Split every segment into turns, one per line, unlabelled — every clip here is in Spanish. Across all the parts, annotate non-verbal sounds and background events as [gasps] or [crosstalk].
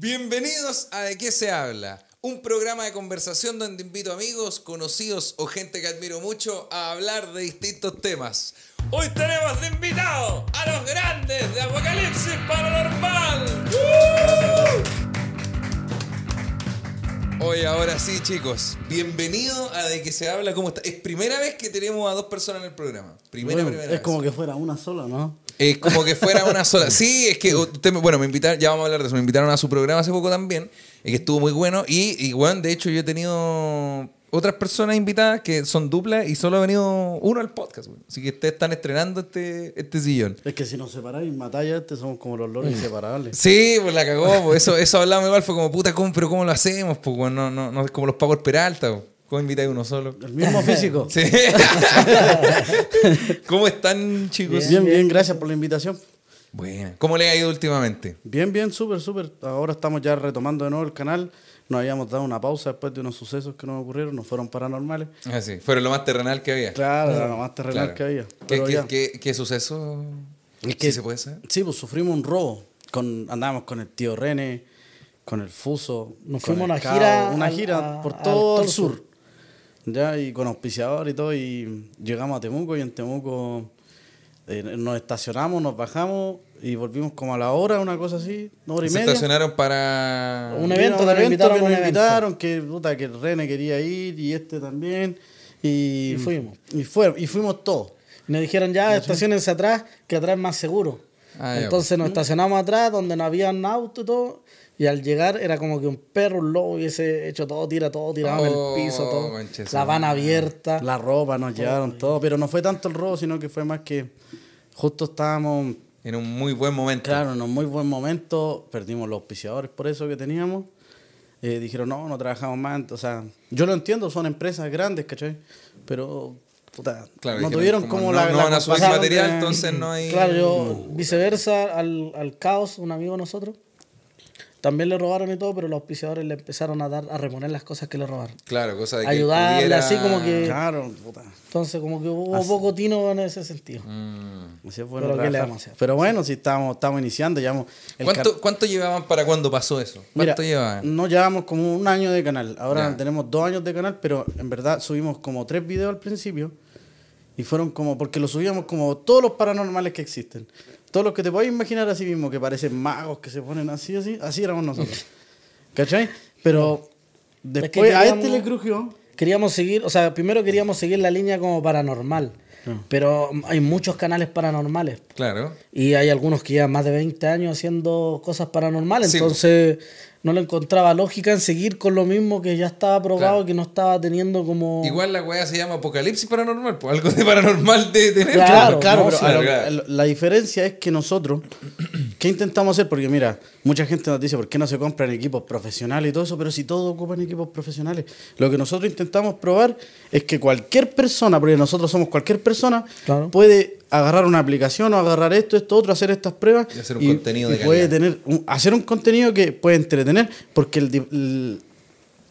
Bienvenidos a De qué se habla, un programa de conversación donde invito amigos, conocidos o gente que admiro mucho a hablar de distintos temas. Hoy tenemos de invitado a los grandes de Apocalipsis Paranormal. Hoy, ahora sí, chicos. Bienvenido a De qué se habla. ¿Cómo está? Es primera vez que tenemos a dos personas en el programa. Primera,
Bueno,
primera
es
vez.
como que fuera una sola, ¿no?
Es como que fuera una sola. Sí, es que [laughs] usted, me- bueno, me invitaron, ya vamos a hablar de eso, me invitaron a su programa hace poco también, y que estuvo muy bueno. Y, y bueno, de hecho yo he tenido otras personas invitadas que son duplas y solo ha venido uno al podcast. güey. Así que ustedes están estrenando este, este sillón.
Es que si nos separáis, matáis a este, somos como los loros inseparables.
Sí, pues la cagó, pues eso, eso hablamos igual, fue como puta, ¿cómo, pero ¿cómo lo hacemos? Pues güey, no, no, no es como los pagos Peralta, güey. ¿cómo invitáis uno solo?
El mismo físico. [laughs]
Sí. [laughs] ¿Cómo están, chicos?
Bien, bien, gracias por la invitación.
Bueno, ¿cómo le ha ido últimamente?
Bien, bien, súper, súper. Ahora estamos ya retomando de nuevo el canal. Nos habíamos dado una pausa después de unos sucesos que nos ocurrieron, no fueron paranormales.
Ah, sí, fueron lo más terrenal que había.
Claro, era lo más terrenal
Claro.
que había.
¿Qué,
Pero
qué-
ya.
qué- qué suceso?
Es
¿Sí se puede saber?
Sí, pues sufrimos un robo. Con, andábamos con el tío René, con el Fuso.
Nos fuimos
el
una gira
Una
al-
gira
a-
por todo el
el
sur.
sur.
Ya, y con auspiciador y todo. Y llegamos a Temuco y en Temuco eh, nos estacionamos, nos bajamos y volvimos como a la hora, una cosa así, una hora y
Se
media.
estacionaron para...
Un evento, nos invitaron
que
un
nos
evento.
invitaron, que, puta, que el René quería ir y este también. Y,
Y fuimos.
Y, fue, y fuimos todos.
Y nos dijeron ya, estacionense atrás, que atrás es más seguro.
Ah, ya,
Entonces nos estacionamos atrás, donde no había un auto y todo. Y al llegar era como que un perro, un lobo hubiese hecho todo, tira todo, tirado en
Oh,
el piso, todo.
manche su
La van abierta.
La ropa nos llevaron todo, pero no fue tanto el robo, sino que fue más que justo estábamos,
En un muy buen momento.
claro, en un muy buen momento, perdimos los auspiciadores por eso que teníamos. Eh, dijeron, no, no trabajamos más. O sea, yo lo entiendo, son empresas grandes, ¿cachai? Pero, puta,
Claro,
no tuvieron
como,
como,
no,
la,
no
la
van a subir material,
de-
entonces no hay...
Claro, yo viceversa al, al caos, un amigo de nosotros. También le robaron y todo, pero los auspiciadores le empezaron a dar a reponer las cosas que le robaron.
Claro, cosa de que
Ayudarle,
pudiera-
así como que-
Claro, puta.
Entonces, como que hubo poco tino en ese sentido.
Mm.
Así fue
Pero ¿qué le vamos a hacer?
Pero bueno, si estábamos, estábamos iniciando, llevamos... el
¿Cuánto, ¿Cuánto llevaban para cuando pasó eso?
Mira,
¿Cuánto llevaban?
No llevamos como un año de canal. Ahora
Ya.
tenemos dos años de canal, pero en verdad subimos como tres videos al principio. Y fueron como, porque lo subíamos como todos los paranormales que existen. Todos los que te puedes imaginar así mismo, que parecen magos, que se ponen así, así. Así éramos nosotros. [laughs] ¿Cachai? Pero después a
queríamos-
este le crujió.
Queríamos seguir, o sea, primero queríamos seguir la línea como paranormal. Pero hay muchos canales paranormales.
Claro.
Y hay algunos que llevan más de 20 años haciendo cosas paranormales.
Sí.
Entonces no le encontraba lógica en seguir con lo mismo que ya estaba probado,
Claro.
que no estaba teniendo como...
Igual la weá se llama Apocalipsis Paranormal, pues algo de paranormal de tener.
Claro,
Claro,
no,
pero
sí,
a lo-
claro.
la diferencia es que nosotros, ¿qué intentamos hacer? Porque mira, mucha gente nos dice, ¿por qué no se compran equipos profesionales y todo eso? Pero si todos ocupan equipos profesionales. Lo que nosotros intentamos probar es que cualquier persona, porque nosotros somos cualquier persona,
Claro.
puede agarrar una aplicación o agarrar esto, esto, otro, hacer estas pruebas.
Y hacer un contenido de
puede
calidad.
tener un- hacer un contenido que puede entretener, porque el-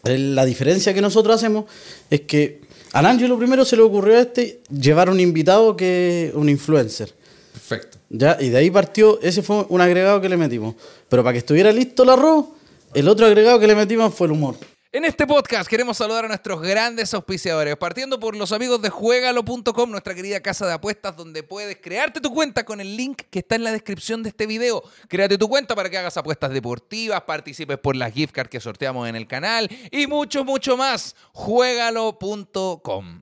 la diferencia que nosotros hacemos es que al Ángelo primero se le ocurrió a este llevar un invitado que un influencer.
Perfecto.
Ya, y de ahí partió, ese fue un agregado que le metimos. Pero para que estuviera listo el arroz, el otro agregado que le metimos fue el humor.
En este podcast queremos saludar a nuestros grandes auspiciadores, partiendo por los amigos de juegalo.com, nuestra querida casa de apuestas donde puedes crearte tu cuenta con el link que está en la descripción de este video. Créate tu cuenta para que hagas apuestas deportivas, participes por las gift cards que sorteamos en el canal y mucho, mucho más. Juegalo.com.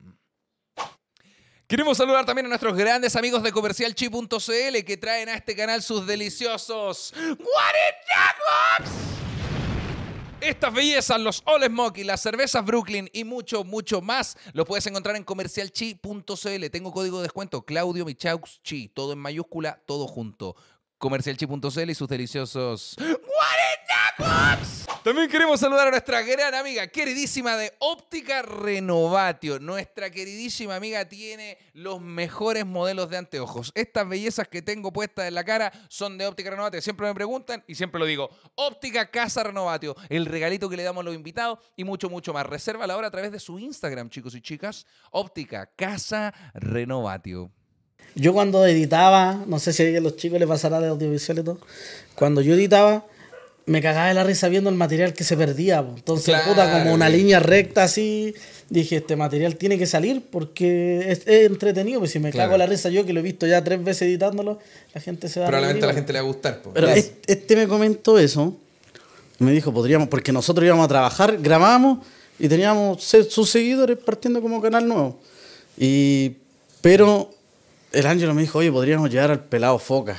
Queremos saludar también a nuestros grandes amigos de comercialchi.cl que traen a este canal sus deliciosos Guaritacox. Estas bellezas, los All Smoky, las cervezas Brooklyn y mucho, mucho más, lo puedes encontrar en comercialchi.cl. Tengo código de descuento, Claudio Michaux Chi, todo en mayúscula, todo junto. Comercialchi.cl y sus deliciosos 40 Cops. También queremos saludar a nuestra gran amiga, queridísima de Óptica Renovatio. Nuestra queridísima amiga tiene los mejores modelos de anteojos. Estas bellezas que tengo puestas en la cara son de Óptica Renovatio. Siempre me preguntan y siempre lo digo. Óptica Casa Renovatio, el regalito que le damos a los invitados y mucho, mucho más. Reserva la hora a través de su Instagram, chicos y chicas. Óptica Casa Renovatio.
Yo cuando editaba, no sé si a los chicos les pasará de audiovisual y todo, cuando yo editaba, me cagaba de la risa viendo el material que se perdía. po. Entonces,
Claro,
puta, como una línea recta así, dije, este material tiene que salir porque es, es entretenido. Pues si me
Claro.
cago de la risa yo, que lo he visto ya tres veces editándolo, la gente se va
Probablemente a la gente le va a gustar. po.
Pero
Ya.
es- este me comentó eso. Me dijo, podríamos, porque nosotros íbamos a trabajar, grabábamos y teníamos sus seguidores partiendo como canal nuevo. Y, pero el Ángelo me dijo, oye, podríamos llegar al pelado Foca.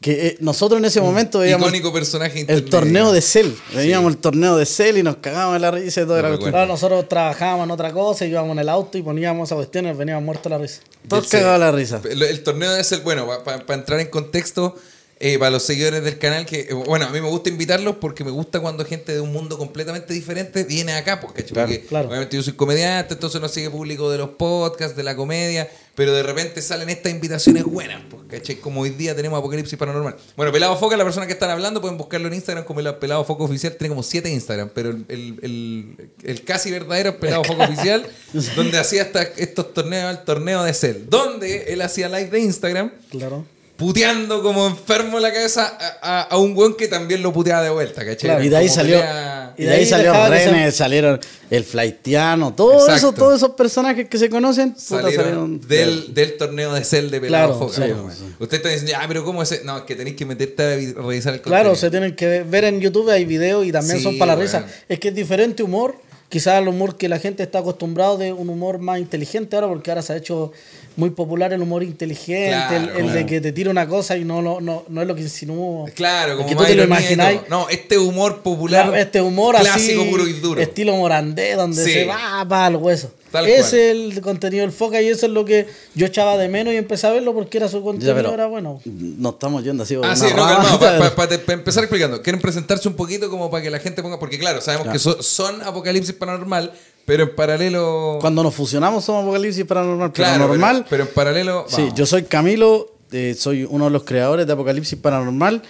Que eh, nosotros en ese momento veíamos
Icónico personaje
el torneo de Cell. Veíamos el torneo de Cell y nos cagábamos de la risa y todo
Lo
era.
Claro, nosotros trabajábamos en otra cosa, íbamos en el auto y poníamos esa cuestión y nos veníamos muertos de la risa.
Todos
Sí.
cagados de la risa.
El, el torneo es el, bueno, para entrar en contexto, eh, para los seguidores del canal, que, eh, bueno, a mí me gusta invitarlos porque me gusta cuando gente de un mundo completamente diferente viene acá, ¿cachai?
Claro,
porque
claro.
obviamente yo soy comediante, entonces no sigue público de los podcasts, de la comedia, pero de repente salen estas invitaciones buenas, ¿cachai? Como hoy día tenemos Apocalipsis Paranormal. Bueno, Pelado Foca, la persona que están hablando, pueden buscarlo en Instagram como el Pelado Foca Oficial, tiene como siete Instagram, pero el, el- el- el casi verdadero es Pelado Foca Oficial, [laughs] donde hacía hasta estos torneos, el torneo de Cell, donde él hacía live de Instagram
Claro.
Puteando como enfermo en la cabeza a, a- a un weón que también lo puteaba de vuelta, ¿cachai?
Claro.
Y de ahí
Como
salió,
pelea-
y de ahí René, salieron el Flaitiano, todo
Exacto.
eso, todos esos personajes que se conocen, puta,
salieron del, del torneo de Cell de Pelado
Claro, sí.
Usted está diciendo, ah, pero ¿cómo es? ese?". No, es que tenéis que meterte a vi- revisar el
Claro,
contenido.
se tienen que ver en YouTube, hay videos y también
Sí,
son para la risa. Es que es diferente humor, quizás el humor que la gente está acostumbrado de un humor más inteligente ahora, porque ahora se ha hecho muy popular el humor inteligente,
Claro,
el, el de que te tira una cosa y no, no, no, no es lo que insinúo.
Claro, como
que tú te lo imagináis.
No, este humor popular.
Claro, este humor
clásico,
así,
puro y duro.
estilo morandé, donde
Sí.
se va para el hueso.
Tal
Ese
cual.
es el contenido del Foca y eso es lo que yo echaba de menos y empecé a verlo porque era su
Ya,
contenido,
pero
era bueno.
nos estamos yendo así.
Ah, sí, no, [laughs] para empezar explicando. Quieren presentarse un poquito como para que la gente ponga. Porque, claro, sabemos que so- son Apocalipsis Paranormal, pero en paralelo.
Cuando nos fusionamos somos Apocalipsis Paranormal. Pero
claro,
normal.
Pero, pero en paralelo.
sí, yo soy Camilo, eh, soy uno de los creadores de Apocalipsis Paranormal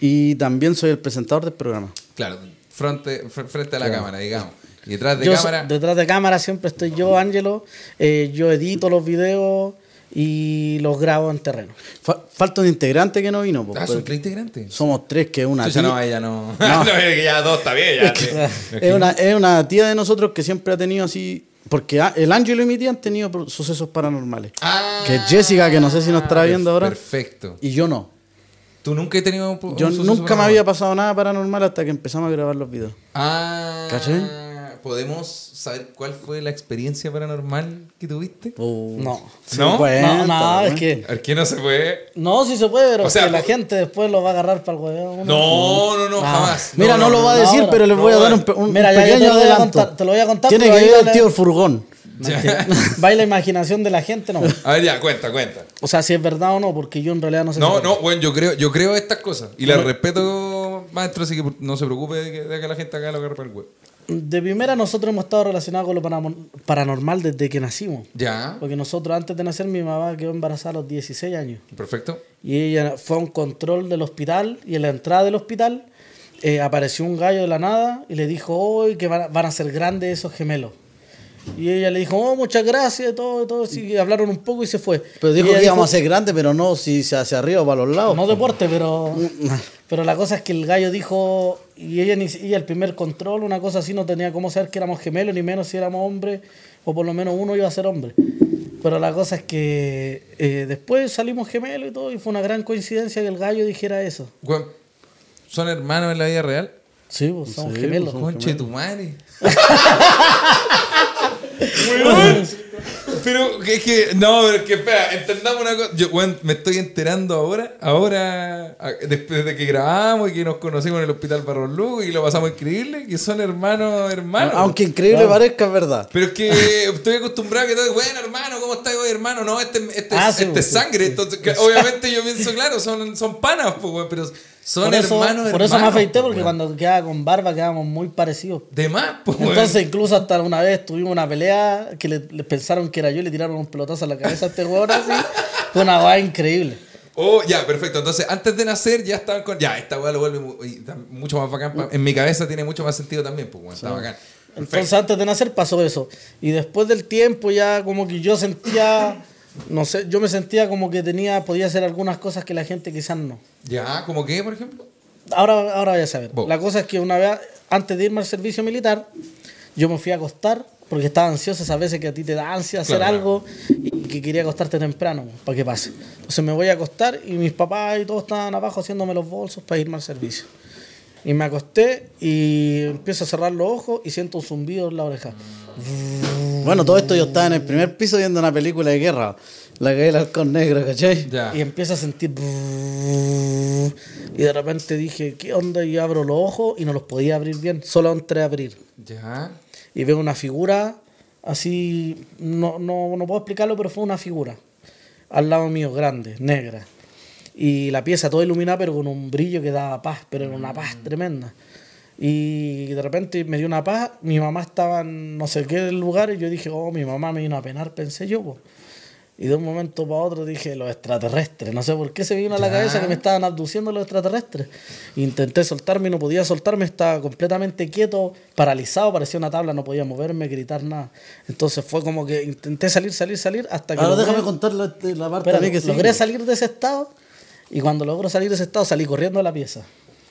y también soy el presentador del programa.
Claro, frente, fr- frente a la cámara, digamos. Y detrás de
Yo
cámara.
detrás de cámara siempre estoy yo, Ángelo. eh, yo edito los videos y los grabo en terreno.
Fa- falta un integrante que no vino. po,
Ah, son tres integrantes.
somos tres, que es una
Chucha,
tía.
no, ella no. [laughs]
No. [laughs]
No, es que ya dos está bien. Ya. [laughs]
Es una, es una tía de nosotros que siempre ha tenido así. Porque el Ángelo y mi tía han tenido sucesos paranormales.
Ah,
Que es Jessica, que no sé si nos estará viendo ahora.
Perfecto.
Y yo no.
¿Tú nunca has tenido un, un
Yo
suceso
nunca me había pasado nada paranormal hasta que empezamos a grabar los videos.
Ah.
¿Cachai?
¿Podemos saber cuál fue la experiencia paranormal que tuviste?
Oh,
No.
¿No?
cuenta,
No, no, es
¿no?
que.
¿Por qué no se puede?
No, sí se puede, pero
O sea,
que la gente después lo va a agarrar para el huevo.
No, no, no,
Ah.
jamás.
Mira, no, lo va a
no,
decir,
ahora.
pero les voy a
No,
dar un, un
Mira, ya yo
pequeño
te lo voy a
adelanto.
contar, te lo voy a contar,
Tiene que ir el
dale-
tío el furgón.
Va la [laughs] imaginación de la gente, no. [laughs]
A ver, ya, cuenta, cuenta.
O sea, si es verdad o no, porque yo en realidad no sé.
No,
si-
no, bueno, yo creo, yo creo estas cosas. Y las respeto, maestro, así que no se preocupe de que, de que la gente haga lo que para el web.
De primera, nosotros hemos estado relacionados con lo paranor- paranormal desde que nacimos.
Ya,
Porque nosotros, antes de nacer, mi mamá quedó embarazada a los 16 años.
perfecto.
Y ella fue a un control del hospital y en la entrada del hospital eh, apareció un gallo de la nada y le dijo, hoy que van a, van a ser grandes esos gemelos. Y ella le dijo, oh, muchas gracias, todo, todo. así, y hablaron un poco y se fue.
Pero dijo que íbamos a ser grandes, pero no si se hacia arriba o para los lados.
No deporte, pero, [laughs] pero la cosa es que el gallo dijo, y ella, ni, ella el primer control, una cosa así, no tenía cómo saber que éramos gemelos, ni menos si éramos hombres, o por lo menos uno iba a ser hombre. Pero la cosa es que eh, después salimos gemelos y todo, y fue una gran coincidencia que el gallo dijera eso.
¿Son hermanos en la vida real?
Sí, pues somos
Sí,
gemelos.
pues,
Conche tu madre. [laughs] Weón. Pero es que, no, pero es que espera, entendamos una cosa. Yo, weón, me estoy enterando ahora, ahora, después de que grabamos y que nos conocimos en el hospital Barros Lugo y lo pasamos increíble, que son hermanos, hermanos.
Aunque increíble parezca, es verdad.
Pero es que estoy acostumbrado a que todo, bueno, hermano, ¿cómo estás hoy, hermano? No, este, este,
Ah, sí,
este es sangre. Entonces, que obviamente yo pienso, claro, son, son panas, pues, weón, pero son
Por eso,
hermanos,
por eso me
hermanos,
afeité,
pues,
porque
weón.
cuando quedaba con barba quedábamos muy parecidos.
De más, pues.
Entonces, incluso hasta una vez tuvimos una pelea que le, le pensaron que era yo y le tiraron un pelotazo a la cabeza a este jugador así. [laughs] Fue una va increíble.
Oh, ya, perfecto. Entonces, antes de nacer ya estaban con. Ya, esta weá lo vuelve mucho más bacán. En mi cabeza tiene mucho más sentido también, pues, weón. Está bacán.
Entonces, antes de nacer pasó eso. Y después del tiempo, ya como que yo sentía. No sé, yo me sentía como que tenía, podía hacer algunas cosas que la gente quizás no.
Ya, ¿como qué, por ejemplo?
Ahora, ahora voy a saber.
Vos.
La cosa es que una vez, antes de irme al servicio militar, yo me fui a acostar porque estaba ansioso esas veces que a ti te da ansia hacer
Claro.
algo y que quería acostarte temprano para que pase. Entonces me voy a acostar y mis papás y todos estaban abajo haciéndome los bolsos para irme al servicio. Y me acosté y empiezo a cerrar los ojos y siento un zumbido en la oreja.
Bueno, todo esto yo estaba en el primer piso viendo una película de guerra. La que el halcón negro, ¿cachai?
Ya.
Y empiezo a sentir. Y de repente dije, ¿qué onda? Y abro los ojos y no los podía abrir bien. Solo entré a abrir.
Ya.
Y veo una figura así. No, no, no puedo explicarlo, pero fue una figura. Al lado mío, grande, negra. Y la pieza toda iluminada, pero con un brillo que daba paz, pero era una paz tremenda. Y de repente me dio una paz. Mi mamá estaba en no sé qué lugar y yo dije, oh, mi mamá me vino a penar, pensé yo. po. Y de un momento para otro dije, los extraterrestres. No sé por qué se me vino a la cabeza que me estaban abduciendo los extraterrestres. Intenté soltarme y no podía soltarme, estaba completamente quieto, paralizado, parecía una tabla, no podía moverme, gritar nada. Entonces fue como que intenté salir, salir, salir, hasta que...
Ahora
logré-
déjame contar la, la parte
Espérate,
que
logré salir de ese estado y cuando logro salir de ese estado salí corriendo a la pieza.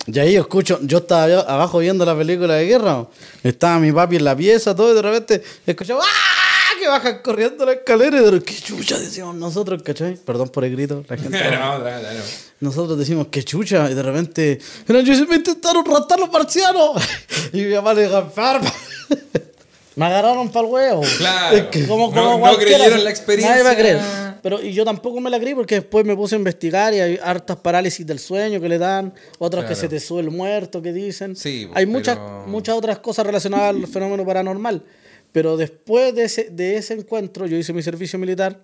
Y ahí yo escucho, yo estaba abajo viendo la película de guerra, estaba mi papi en la pieza, todo, y de repente escuchaba ¡Ah! que bajan corriendo la escalera y de repente, qué chucha decíamos nosotros, ¿cachai? Perdón por el grito, la [laughs] gente.
no, dale, dale.
Nosotros decimos que chucha, y de repente, me intentaron raptar los marcianos. [laughs] y mi mamá le dijo. [laughs]
Me agarraron para el huevo.
Claro.
Como,
No-
como
no
cualquiera,
creyeron la experiencia.
Nadie va a creer. Pero y yo tampoco me la creí porque después me puse a investigar y hay hartas parálisis del sueño que le dan, otras que
Claro.
se te sube el muerto que dicen.
Sí,
hay muchas,
pero-
muchas otras cosas relacionadas al fenómeno paranormal. Pero después de ese, de ese encuentro, yo hice mi servicio militar,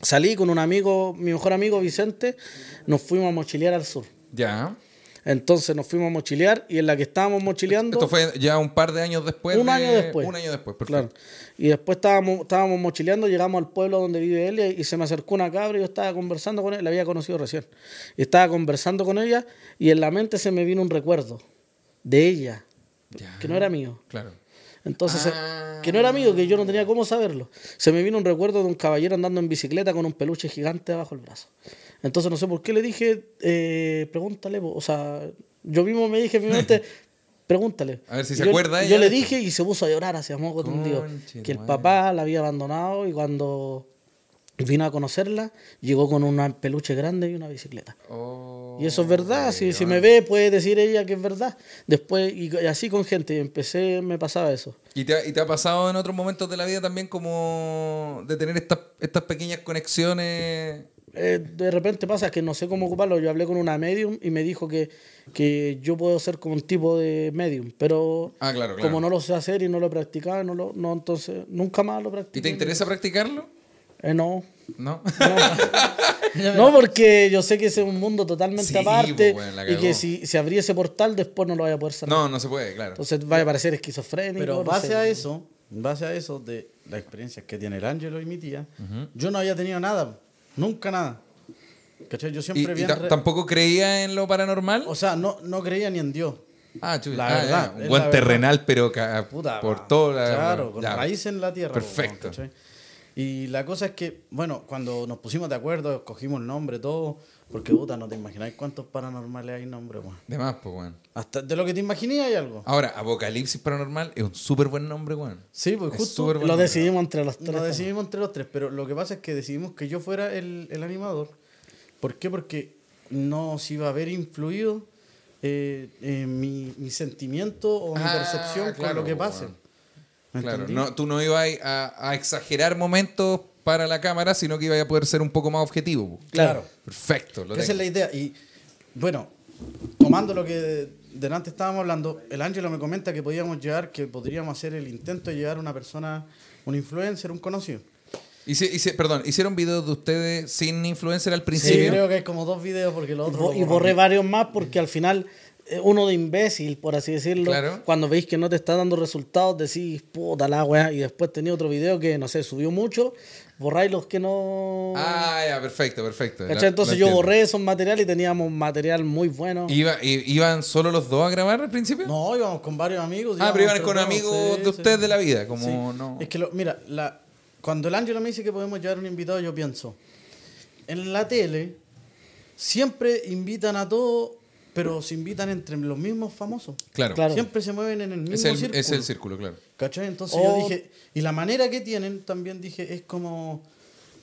salí con un amigo, mi mejor amigo Vicente, nos fuimos a mochilear al sur.
Ya.
Entonces nos fuimos a mochilear y en la que estábamos mochileando...
Esto fue ya un par de años después.
Un
de-
año después.
Un año después, perfecto.
Claro. Y después estábamos, estábamos mochileando, llegamos al pueblo donde vive él y, y se me acercó una cabra y yo estaba conversando con él, la había conocido recién. Y estaba conversando con ella y en la mente se me vino un recuerdo de ella,
Ya.
que no era mío.
Claro.
Entonces,
Ah.
que no era mío, que yo no tenía cómo saberlo. Se me vino un recuerdo de un caballero andando en bicicleta con un peluche gigante bajo el brazo. Entonces, no sé por qué le dije, eh, pregúntale, o sea, yo mismo me dije en mi mente, pregúntale.
A ver si
Y
se
yo-
acuerda ella
Yo le dije y se puso a llorar hacia moco tendido. Que el papá la había abandonado y cuando vino a conocerla, llegó con un peluche grande y una bicicleta.
Oh,
Y eso es verdad, si, si me ve puede decir ella que es verdad. Después, y, y así con gente, empecé, me pasaba eso.
¿Y te, ha, y te ha pasado en otros momentos de la vida también como de tener estas, estas pequeñas conexiones?
Eh, de repente pasa que no sé cómo ocuparlo. Yo hablé con una medium y me dijo que, que yo puedo ser como un tipo de medium, pero
Ah, claro, claro.
como no lo sé hacer y no lo he practicado, no, lo, no entonces nunca más lo
¿Y
practiqué.
te interesa practicarlo?
Eh, no.
¿No? [laughs]
No, porque yo sé que ese es un mundo totalmente
Sí,
aparte
pues, bueno,
y que si se abría ese portal después no lo vaya a poder cerrar.
no, no se puede, claro.
Entonces vaya a parecer esquizofrénico.
Pero
no
base
sé.
a eso, base a eso de las experiencias que tiene el Ángelo y mi tía, yo no había tenido nada, nunca nada. ¿Cachai? Yo
¿Y,
siempre
y
bien
ta-
re-
tampoco creía en lo paranormal?
O sea, no, no creía ni en Dios.
ah, chuy,
la
ah,
verdad,
Un buen
la verdad.
terrenal, pero
Puta,
por todo la...
Claro, con
ya.
raíz en la tierra.
Perfecto.
Y la cosa es que, bueno, cuando nos pusimos de acuerdo, escogimos el nombre, todo, porque puta, no te imagináis cuántos paranormales hay nombre, weón.
De más, pues, weón.
Hasta de lo que te imaginé hay algo.
Ahora, Apocalipsis Paranormal es un súper buen nombre, weón.
Sí, pues
Es
justo
Lo
nombre.
decidimos entre los tres.
Lo decidimos entre los tres, pero lo que pasa es que decidimos que yo fuera el, el animador. ¿Por qué? Porque no se iba a ver influido eh, eh, mi, mi sentimiento o mi
Ah,
percepción con lo que
pues,
pase.
bueno.
¿Me
Claro, no, tú no ibas a, a exagerar momentos para la cámara, sino que ibas a poder ser un poco más objetivo.
Claro.
Perfecto. Lo
Esa es la idea. Y bueno, tomando lo que delante estábamos hablando, el Ángelo me comenta que podíamos llevar, que podríamos hacer el intento de llevar a una persona, un influencer, un conocido.
Hice- hice- perdón, ¿hicieron videos de ustedes sin influencer al
Sí,
principio?
creo que hay como dos videos porque los
Y,
otros.
bo- y borré varios más porque al final uno de imbécil, por así decirlo,
Claro.
cuando veis que no te está dando resultados, decís, puta la weá, y después tenía otro video que, no sé, subió mucho, borráis los que no...
Ah, ya, perfecto, perfecto.
Entonces
la
yo borré esos materiales y teníamos material muy bueno.
Iba- i- ¿Iban solo los dos a grabar al principio?
No, íbamos con varios amigos.
ah, pero iban con amigos
sí,
de
sí.
ustedes de la vida, como
Sí.
no...
Es que, lo, mira, la, cuando el Ángelo me dice que podemos llevar un invitado, yo pienso, en la tele siempre invitan a todos pero se invitan entre los mismos famosos.
Claro.
Claro.
Siempre se mueven en el mismo
Es, el,
círculo.
es el círculo, claro.
¿Cachai? Entonces yo dije, y la manera que tienen también dije, es como,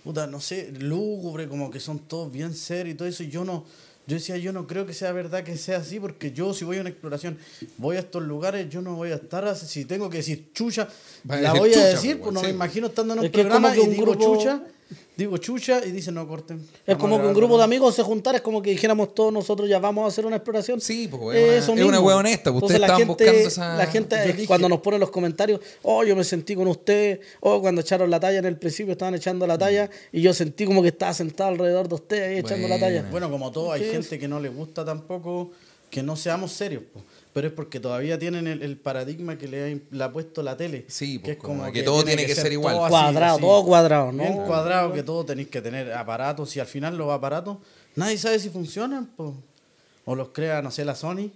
puta, no sé, lúgubre, como que son todos bien serios y todo eso. Y yo no, yo decía, yo no creo que sea verdad que sea así, porque yo si voy a una exploración, voy a estos lugares, yo no voy a estar así, si tengo que decir chucha, la
decir
voy a
chucha,
decir,
pues,
pues no
sí.
me imagino estando en un
Es que es
programa
como que
y
un
digo
grupo-
chucha, digo chucha y dicen no corten.
Es como que un grupo de
nuevo".
amigos se juntara, es como que dijéramos todos nosotros ya vamos a hacer una exploración.
Sí, pues, es una-
Eso
es una wea honesta, pues, ustedes
la
estaban
gente,
buscando esa-
La gente eh,
dije-
cuando nos ponen los comentarios, oh, yo me sentí con usted, oh, cuando echaron la talla en el principio estaban echando la talla y yo sentí como que estaba sentado alrededor de usted ahí echando la talla.
Bueno, como todo, hay gente que no le gusta tampoco que no seamos serios, po. pero es porque todavía tienen el, el paradigma que le ha, im- le ha puesto la tele.
Sí,
que
pues, como que todo tiene que ser igual.
todo
cuadrado,
así.
todo cuadrado, ¿no?
Bien cuadrado, que todo tenéis que tener aparatos y al final los aparatos, nadie sabe si funcionan, po. o los crea, no sé, la Sony,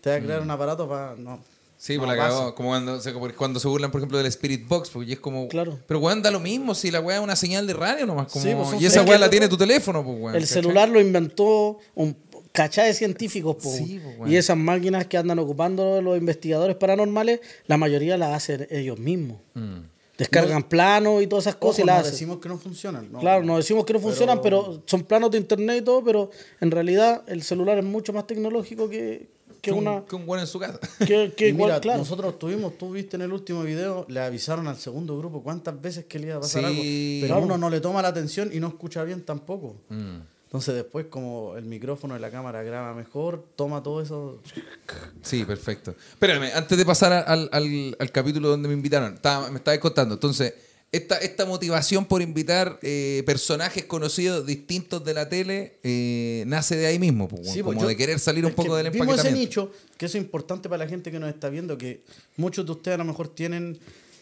te va a crear un aparato para... No,
Mm. Sí,
no
pues la. Como cuando, como cuando se burlan, por ejemplo, del Spirit Box, porque es como.
Claro.
Pero weón, da lo mismo si la weá es una señal de radio nomás. Como,
Sí, pues,
y esa weá la tiene tu teléfono, pues weón.
El
¿cachai?
celular lo inventó un cachá de científicos, po.
Sí, po,
y esas máquinas que andan ocupando los investigadores paranormales, la mayoría las hacen ellos mismos.
Mm.
Descargan planos y todas esas cosas
Ojo,
y las
no
hacen.
decimos que no funcionan. no.
Claro, nos decimos que no funcionan, pero son planos de internet y todo, pero en realidad el celular es mucho más tecnológico que, que
Que un,
una...
que un weón en su casa. [laughs]
Que, que
Y mira,
igual, claro.
nosotros tuvimos, tú viste en el último video, le avisaron al segundo grupo cuántas veces que le iba a pasar
Sí,
algo, pero
claro.
uno no le toma la atención y no escucha bien tampoco.
Mm.
Entonces después como el micrófono de la cámara graba mejor, toma todo eso.
Sí, perfecto. Espérame, antes de pasar al, al- al capítulo donde me invitaron, estaba- me estabas contando. Entonces, esta, esta motivación por invitar eh, personajes conocidos distintos de la tele eh, nace de ahí mismo, pues,
Sí,
como
pues yo-
de querer salir un poco del
Vimos ese
empaquetamiento.
nicho, que eso es importante para la gente que nos está viendo, que muchos de ustedes a lo mejor tienen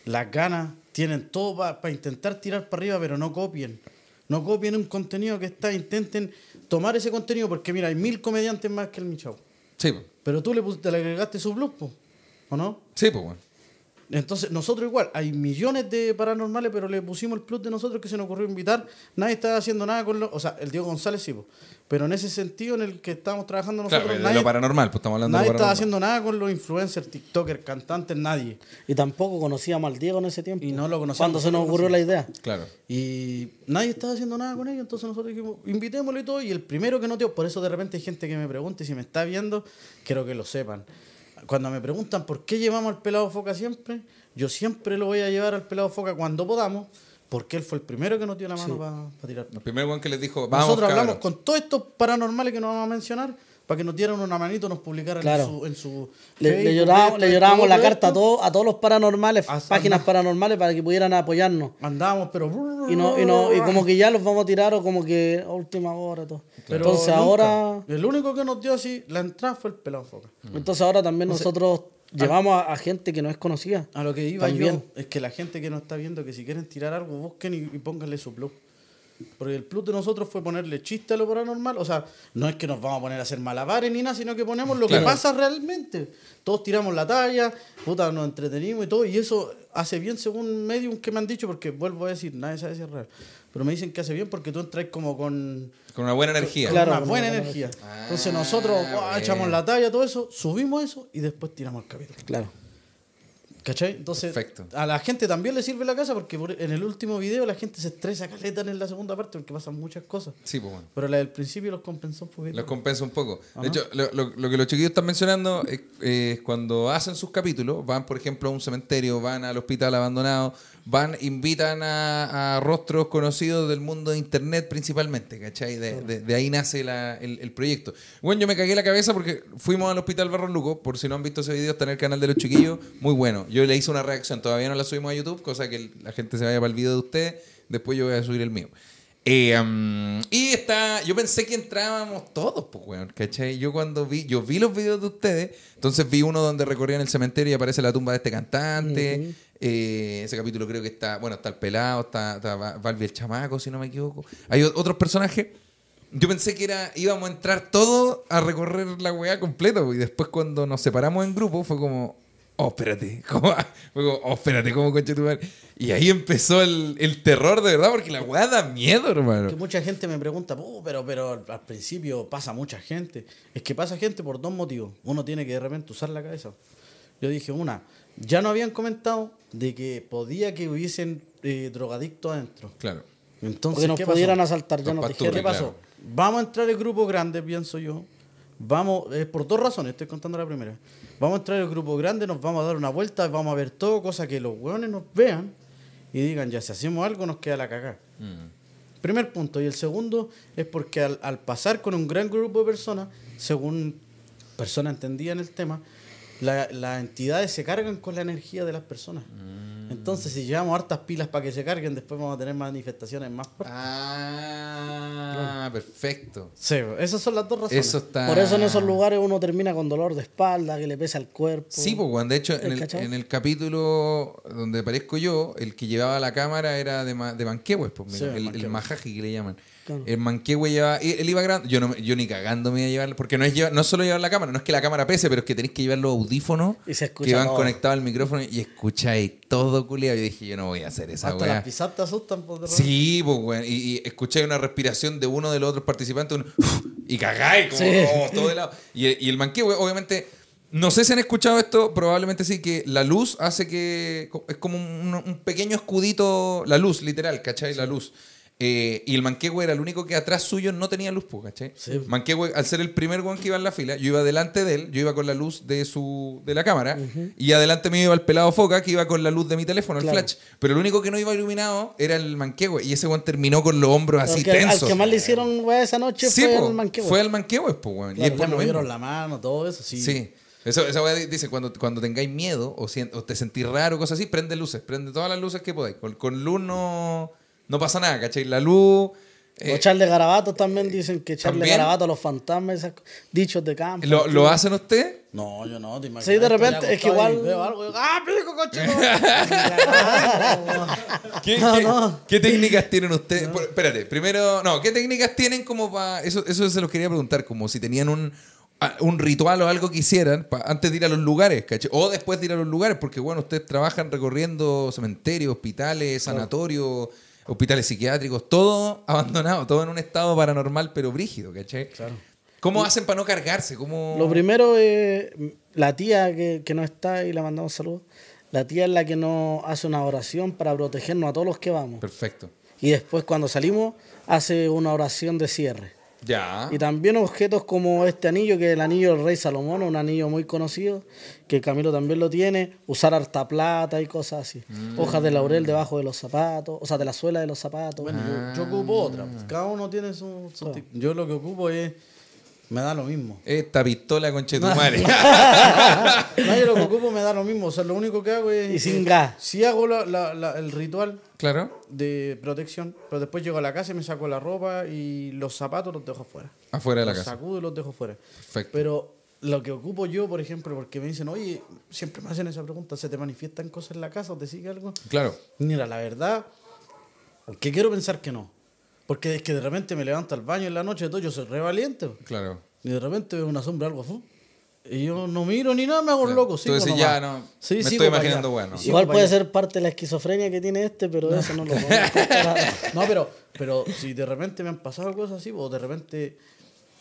las ganas, tienen todo para intentar tirar para arriba, pero no copien. No copien un contenido que está, intenten tomar ese contenido, porque mira, hay mil comediantes más que el Michao.
Sí, pues.
Pero tú le, agregaste su plus, po, ¿o no?
Sí, pues, bueno.
Entonces, nosotros igual, hay millones de paranormales, pero le pusimos el plus de nosotros que se nos ocurrió invitar. Nadie estaba haciendo nada con lo. O sea, el Diego González sí, po. pero en ese sentido en el que estábamos trabajando nosotros,
Claro, de
nadie,
lo paranormal, pues estamos hablando
nadie
de lo
haciendo nada con los influencers, TikTokers, cantantes, nadie.
Y tampoco conocíamos al Diego en ese tiempo.
Y no lo conocíamos,
Cuando se
no
nos ocurrió la idea.
Claro.
Y nadie estaba haciendo nada con ellos, entonces nosotros dijimos, invitémoslo y todo. Y el primero que noté, por eso de repente hay gente que me pregunta y si me está viendo, quiero que lo sepan. Cuando me preguntan por qué llevamos al pelado foca siempre, yo siempre lo voy a llevar al pelado foca cuando podamos, porque él fue el primero que nos dio la mano para tirar.
El primer weón que les dijo, vamos,
Nosotros hablamos con todos estos paranormales que nos vamos a mencionar para que nos dieran una manito, nos publicaran
Claro.
en su, en su
Le, le llorábamos, le la carta a, todos a todos los paranormales, páginas
anda.
paranormales para que pudieran apoyarnos.
Andábamos, pero...
Y, no, y, no, y como que ya los vamos a tirar o como que a última hora todo.
Pero
Entonces
nunca.
ahora,
El único que nos dio así la entrada fue el pelado foca.
entonces ahora también nosotros llevamos a, a gente que no es conocida.
A lo que iba
También.
yo es que la gente que nos está viendo, que si quieren tirar algo, busquen y, y pónganle su plus. Porque el plus de nosotros fue ponerle chiste a lo paranormal. O sea, no es que nos vamos a poner a hacer malabares ni nada, sino que ponemos lo
Claro.
que pasa realmente. Todos tiramos la talla, puta, nos entretenimos y todo. Y eso hace bien según medium que me han dicho, porque vuelvo a decir, nadie sabe si es real. Pero me dicen que hace bien porque tú entras como con,
Con una buena energía.
con
Claro,
una
con
buena
una buena
energía.
Ah,
Entonces nosotros
bueno.
echamos la talla, todo eso, subimos eso y después tiramos el capítulo.
Claro.
¿Cachai? Entonces,
Perfecto.
a la gente también le sirve la casa porque por- en el último video la gente se estresa caleta en la segunda parte porque pasan muchas cosas.
Sí, pues bueno.
Pero la del principio los compensó un poquito.
Los compensa un poco.
Ajá.
De hecho, lo, lo- lo que los chiquillos están mencionando es es cuando hacen sus capítulos, van, por ejemplo, a un cementerio, van al hospital abandonado, van, invitan a, a rostros conocidos del mundo de internet principalmente, ¿cachai? De, de- de ahí nace la- el, el proyecto. Bueno, yo me cagué la cabeza porque fuimos al hospital Barros Luco, por si no han visto ese video, está en el canal de los chiquillos, muy bueno. Yo le hice una reacción, todavía no la subimos a YouTube, cosa que la gente se vaya para el video de ustedes, después yo voy a subir el mío. Eh, um, y está, yo pensé que entrábamos todos, pues, weón, ¿cachai? Yo cuando vi, yo vi los videos de ustedes, entonces vi uno donde recorrían el cementerio y aparece la tumba de este cantante. Eh, ese capítulo creo que está, bueno, está el pelado, está, está el chamaco, si no me equivoco. Hay otros personajes. Yo pensé que era, íbamos a entrar todos a recorrer la weá completa, pues, y después cuando nos separamos en grupo fue como, oh, espérate, [laughs] ¿cómo? Fue como, oh, espérate, ¿cómo concha tu madre? Y ahí empezó el, el terror de verdad, porque la weá da miedo, hermano.
Que mucha gente me pregunta, "Oh, pero, pero al principio pasa mucha gente. Es que pasa gente por dos motivos. Uno tiene que de repente usar la cabeza. Yo dije, una, ya no habían comentado de que podía que hubiesen eh, drogadictos adentro.
Claro.
Entonces,
Porque nos
¿qué
pudieran
pasó?
asaltar, ya nos
pastores,
dijeron.
¿Qué pasó?
claro.
Vamos a entrar el grupo grande, pienso yo. Vamos, es por dos razones, estoy contando la primera. Vamos a entrar el grupo grande, nos vamos a dar una vuelta, vamos a ver todo, cosa que los hueones nos vean y digan, ya si hacemos algo nos queda la cagada. Primer punto. Y el segundo es porque al, al pasar con un gran grupo de personas, según personas entendían el tema, la- las entidades se cargan con la energía de las personas. Entonces, si llevamos hartas pilas para que se carguen, después vamos a tener manifestaciones más fuertes.
Ah, perfecto.
Sí, esas son las dos razones.
Eso está.
Por eso en esos lugares uno termina con dolor de espalda, que le pesa el cuerpo.
Sí, pues, weón. De hecho, en el, en el capítulo donde aparezco yo, el que llevaba la cámara era de, ma- de pues,
Sí,
el, el majaji que le llaman.
Claro.
El Manquehue llevaba. Él, iba grabando. Yo, no, yo ni cagando me iba a llevar. Porque no es, llevar, no es solo llevar la cámara, no es que la cámara pese, pero es que tenéis que llevar los audífonos
Y se
que van
todo.
conectados al micrófono y escucháis todo culiado. Yo dije, yo no voy a hacer esa
Hasta
weá.
las pisadas te asustan. Por
Sí, pues, weón. Y, y escucháis una respiración de uno de los otros participantes un y cagáis, como
Sí.
oh, todo de lado. Y, y el manquehue, obviamente, no sé si han escuchado esto, probablemente sí, que la luz hace que. Es como un, un pequeño escudito, la luz, literal, ¿cachai? La luz. Eh, y el Manquehue era el único que atrás suyo no tenía luz, ¿cachai?
Sí.
Manquehue, al ser el primer weón que iba en la fila, yo iba delante de él, yo iba con la luz de su de la cámara, y adelante me iba el pelado foca que iba con la luz de mi teléfono, el flash. Pero el único que no iba iluminado era el Manquehue, y ese weón terminó con los hombros así
que, al
tensos.
que más le hicieron weá, esa noche
Sí,
fue
po,
el manqueo.
fue el Manquehue, pues, weón. y
Claro, le
lo
movieron
mismo.
la mano, todo eso. Sí.
Sí. Eso, esa weá dice, cuando, cuando tengáis miedo o te sentís raro, cosas así, prende luces, prende todas las luces que podáis. Con, con luz no, no pasa nada, ¿cachai? La luz...
O
eh,
echarle garabatos también dicen que echarle
¿También?
garabatos a los fantasmas, esas co- dichos de campo.
¿lo, ¿Lo hacen ustedes?
No, yo no, te imaginas.
Sí, de repente, es que igual-
Veo algo ¡Ah, pico, coche! [laughs]
¿Qué,
No,
qué-
no.
qué técnicas tienen ustedes? Espérate, primero, no, ¿qué técnicas tienen como para... Eso, eso se los quería preguntar, como si tenían un, un ritual o algo que hicieran pa- antes de ir a los lugares, ¿cachai? O después de ir a los lugares, porque bueno, ustedes trabajan recorriendo cementerios, hospitales, sanatorios, hospitales psiquiátricos, todo [laughs] abandonado, todo en un estado paranormal pero brígido, ¿cachai?
Claro.
¿Cómo hacen para no cargarse? ¿Cómo...
Lo primero es la tía que, que no está y le mandamos saludos. La tía es la que nos hace una oración para protegernos a todos los que vamos.
Perfecto.
Y después cuando salimos hace una oración de cierre.
Ya.
Y también objetos como este anillo, que es el anillo del rey Salomón, un anillo muy conocido, que Camilo también lo tiene, usar harta plata y cosas así.
Mm.
Hojas de laurel debajo de los zapatos, o sea, de la suela de los zapatos.
Bueno, yo, yo ocupo otra. pues, Cada uno tiene su, su. Yo lo que ocupo es. Me da lo mismo.
Esta pistola con Chetumare. [laughs]
No, yo lo que ocupo me da lo mismo. O sea, lo único que hago es.
Y sin gas.
Si hago la- la- la- el ritual
claro.
de protección, pero después llego a la casa y me saco la ropa y los zapatos los dejo afuera.
Afuera de la
los
casa.
sacudo y los dejo fuera.
Perfecto.
Pero lo que ocupo yo, por ejemplo, porque me dicen, oye, siempre me hacen esa pregunta, ¿se te manifiestan cosas en la casa o te sigue algo?
Claro.
Mira, la verdad, que quiero pensar que no. Porque es que de repente me levanto al baño en la noche, todo, yo soy re valiente.
Claro.
Y de repente veo una sombra, algo, fu, y yo no miro ni nada, me hago loco.
Tú
nomás.
ya, no, me
sigo
estoy imaginando, bueno.
Igual puede ser parte de la esquizofrenia que tiene este, pero eso no lo [laughs] podemos contar.
No, pero, pero si de repente me han pasado cosas así, o de repente,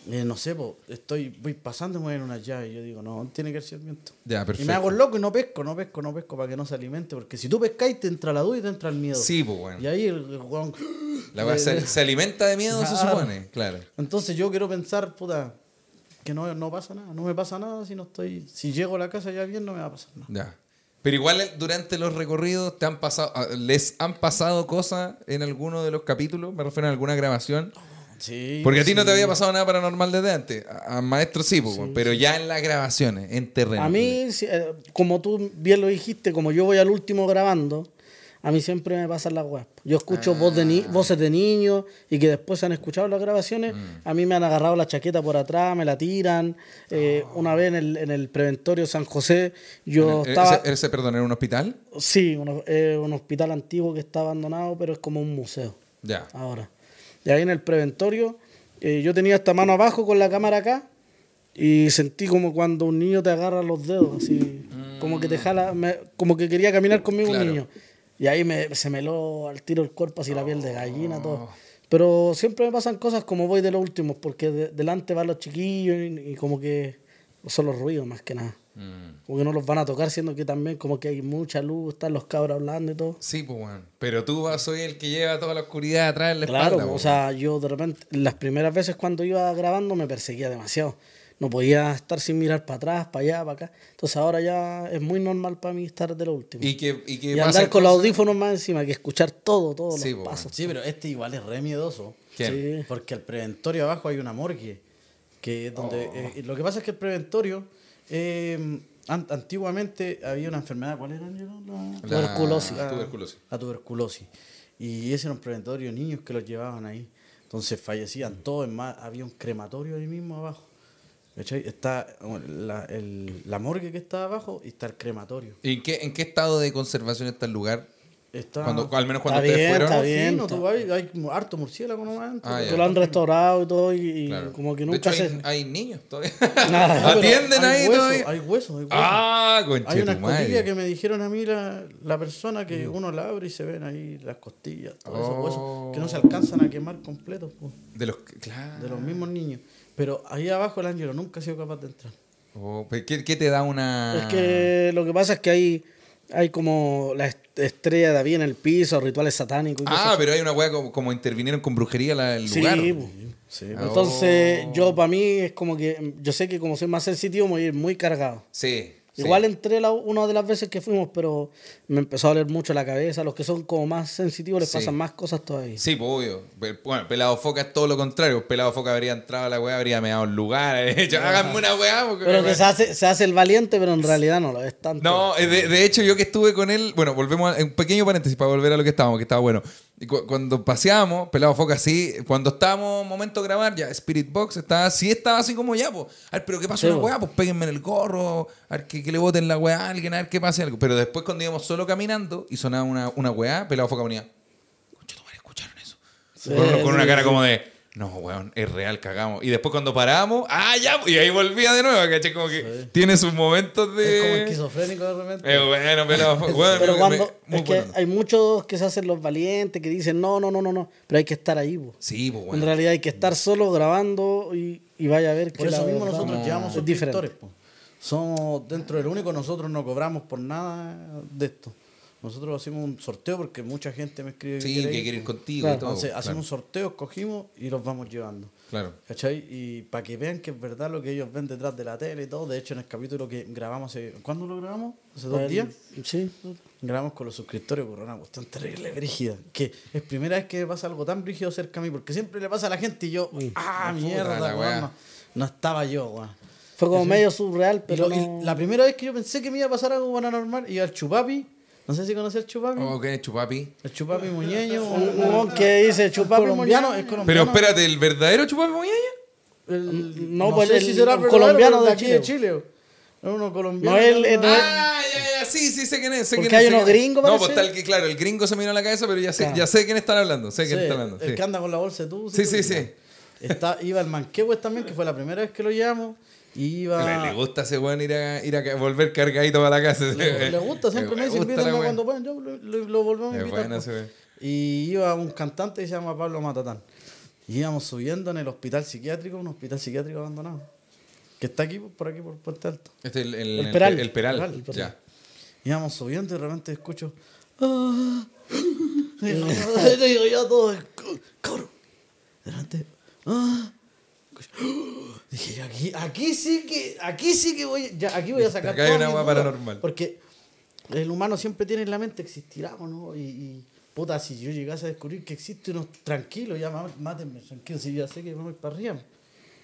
eh, no sé, po, estoy, voy pasando y me ven una llave y yo digo, no, tiene que ser viento.
Ya,
Y me hago loco y no pesco, no pesco, no pesco para que no se alimente, porque si tú pescáis te entra la duda y te entra el miedo.
Sí, pues bueno.
Y ahí el, el weón- [gasps]
La weá se, se alimenta de miedo, se supone. Claro.
Entonces yo quiero pensar, puta, que no, no pasa nada, no me pasa nada si no estoy, si llego a la casa ya bien no me va a pasar nada.
Ya. Pero igual eh, durante los recorridos te han pasado, ah, les han pasado cosas en alguno de los capítulos, me refiero a alguna grabación.
Sí.
Porque a ti no te había pasado nada paranormal desde antes. A, a maestro sí, pues, pero ya en las grabaciones, en terreno.
A mí, eh, como tú bien lo dijiste, como yo voy al último grabando, a mí siempre me pasan las weas. Yo escucho voz de ni- voces de niños y que después se han escuchado las grabaciones. A mí me han agarrado la chaqueta por atrás, me la tiran. Eh, Una vez en el, en el preventorio San José, yo
¿Ese,
estaba...
ese, perdón, era un hospital?
Sí, un, eh, un hospital antiguo que está abandonado, pero es como un museo
Ya.
ahora. Y ahí en el preventorio, eh, yo tenía esta mano abajo con la cámara acá y sentí como cuando un niño te agarra los dedos, así. como que te jala, me- como que quería caminar conmigo
Claro.
un niño. Y ahí me, se me heló al tiro el cuerpo, así la piel de gallina, todo. Pero siempre me pasan cosas como voy de los últimos, porque de- delante van los chiquillos y, y como que son los ruidos más que nada.
Mm.
Como que no los van a tocar, siendo que también como que hay mucha luz, están los cabros hablando y todo.
Sí, pues, weón. Pero tú vas, soy el que lleva toda la oscuridad atrás en la
Claro,
espalda,
o
weón.
sea, yo de repente, las primeras veces cuando iba grabando me perseguía demasiado. No podía estar sin mirar para atrás, para allá, para acá. Entonces ahora ya es muy normal para mí estar de lo último.
Y que, y que
Y andar con los audífonos más encima, que escuchar todo, todos
Sí,
los
po,
pasos.
Sí, pero este igual es re miedoso.
¿Quién?
Sí.
Porque al preventorio abajo hay una morgue. Que es donde,
Oh.
eh, lo que pasa es que el preventorio, eh, an- antiguamente había una enfermedad, ¿cuál era? La,
La-
Tuberculosis.
tuberculosis.
La tuberculosis. Y ese era un preventorio de niños que los llevaban ahí. Entonces fallecían todos. Es más, había un crematorio ahí mismo abajo. ¿Cachai? Está la, el- la morgue que está abajo y está el crematorio.
¿Y en qué, en qué estado de conservación está el lugar?
Está,
Cuando, al menos cuando
Está
ustedes
bien,
fueron.
está
Sí,
bien.
no,
está-
tú hay como harto murciélago nomás.
Ah, ya.
lo han restaurado y todo, y, y
Claro.
como que
De
nunca
hecho,
se.
hay, hay niños todavía. [laughs]
Ah, [laughs]
Atienden
hay
ahí
huesos,
todavía.
Hay huesos, hay huesos.
Ah,
Hay una
conchetumare.
escotilla que me dijeron a mí la, la persona que uno la abre y se ven ahí las costillas, todos esos
Oh.
huesos que no se alcanzan a quemar completos po,
De los claro.
de los mismos niños. Pero ahí abajo el ángelo nunca ha sido capaz de entrar.
Oh, ¿qué, qué te da una.?
Es que lo que pasa es que hay, hay como la est- estrella de David en el piso, rituales satánicos. y
Ah,
cosas
pero hay una weá como, como intervinieron con brujería la, el
Sí,
lugar.
po.
Sí,
Ah,
Entonces,
Oh.
yo para mí es como que, yo sé que como soy más sensitivo, me voy a ir muy cargado.
Sí. Sí.
Igual entré la, una de las veces que fuimos, pero me empezó a doler mucho la cabeza. Los que son como más sensitivos les
Sí.
pasan más cosas todavía.
Sí, pues obvio. Bueno, Pelado Foca es todo lo contrario. Pelado Foca habría entrado a la weá, habría meado el lugar. [laughs] habría dicho, háganme una weá. porque
Pero que se hace, se hace el valiente, pero en realidad no lo es tanto.
No, eh, de, de hecho, yo que estuve con él, bueno, volvemos a un pequeño paréntesis para volver a lo que estábamos, que estaba bueno. Y cu- cuando paseábamos, pelado foca así, cuando estábamos momento de grabar, ya Spirit Box estaba así, estaba así como ya, pues. A ver, pero ¿qué pasa
Sí,
una weá? Pues péguenme en el gorro, a ver que, que le boten la weá a alguien, a ver qué pase algo. Pero después, cuando íbamos solo caminando y sonaba una, una weá, pelado foca ponía, madre, ¿escucharon eso? con, con una
sí,
cara
sí.
como de. No, weón, es real, cagamos. Y después cuando paramos, ah, ya, y ahí volvía de nuevo, ¿cachai? Como que tiene sus momentos de.
Es como esquizofrénico de repente.
Eh, bueno, pero [laughs] bueno,
Pero cuando.
me- muy
es que
bueno.
hay muchos que se hacen los valientes, que dicen no, no, no, no, no. Pero hay que estar ahí, po.
Sí, pues
En
bueno.
realidad hay que estar solo grabando y, y vaya a ver que
Por eso
la
mismo
verdad
nosotros llevamos
es diferente.
suscriptores. po. Somos dentro del único, nosotros no cobramos por nada de esto. Nosotros hacemos un sorteo porque mucha gente me escribe
Sí,
quiere
que
ir,
quiere ir
po.
contigo
Claro.
y todo.
Entonces
claro.
hacemos un sorteo, cogimos y los vamos llevando.
Claro.
¿Cachai? Y para que vean que es verdad lo que ellos ven detrás de la tele y todo. De hecho, en el capítulo que grabamos hace. ¿Cuándo lo grabamos? ¿Hace dos
El-
días?
Sí.
Grabamos con los suscriptores por una cuestión terrible, brígida. Que es primera vez que me pasa algo tan brígido cerca a mí, porque siempre le pasa a la gente y yo, ah,
puta
mierda,
la
weón,
weá.
no, no estaba yo, weón.
Fue como
Sí.
medio surreal,
Y
pero
lo- y
no-
la primera vez que yo pensé que me iba a pasar algo paranormal, iba al Chupapi. No sé si conoces el Chupapi.
Oh, ¿qué es chupapi?
El Chupapi Muñeño.
un, que dice chupapi
colombiano, es colombiano.
Pero espérate, ¿el verdadero chupapi moñaño?
El-
No,
no,
pues
sé
el-
si será
el colombiano de
aquí
Chile.
de Chile. Es uno colombiano.
No, él- él no
Ah, ya, ya, sí, sí, sé quién es. Sé
Porque
quién es,
hay unos gringos,
No, pues tal que, claro, el gringo se me vino a la cabeza, pero ya sé,
Claro.
ya sé quién están hablando. Sé
Sí,
quién están hablando.
el
sí.
que anda con la bolsa tú.
Sí, sí, sí.
Está, iba el Manquehue también, que fue la primera vez que lo llevamos. Iba.
Le, le gusta a ese weón ir a, ir a volver cargadito para la casa.
Le, le gusta, siempre me dice,
gusta la
invítenme
weá.
cuando puedan, yo lo, lo- lo volvemos a invitar. pues.
weón.
Y iba un cantante que se llama Pablo Matatán. Y íbamos subiendo en el hospital psiquiátrico, un hospital psiquiátrico abandonado. Que está aquí, por aquí, por Puente Alto.
Este es el, el,
El Peral.
El peral.
Peral.
Ya.
Íbamos subiendo y de repente escucho. "Ah". Y digo yo a todos, cabrón. De repente. "Ah". [gasps] Dije, aquí, aquí sí que, aquí sí que voy, ya, aquí voy a sacar
Acá hay una
dudas".
paranormal.
Porque el humano siempre tiene en la mente, existirá o no, y, y, puta, si yo llegase a descubrir que existe uno tranquilo, ya má- mátenme, tranquilo, si ya sé que vamos para arriba.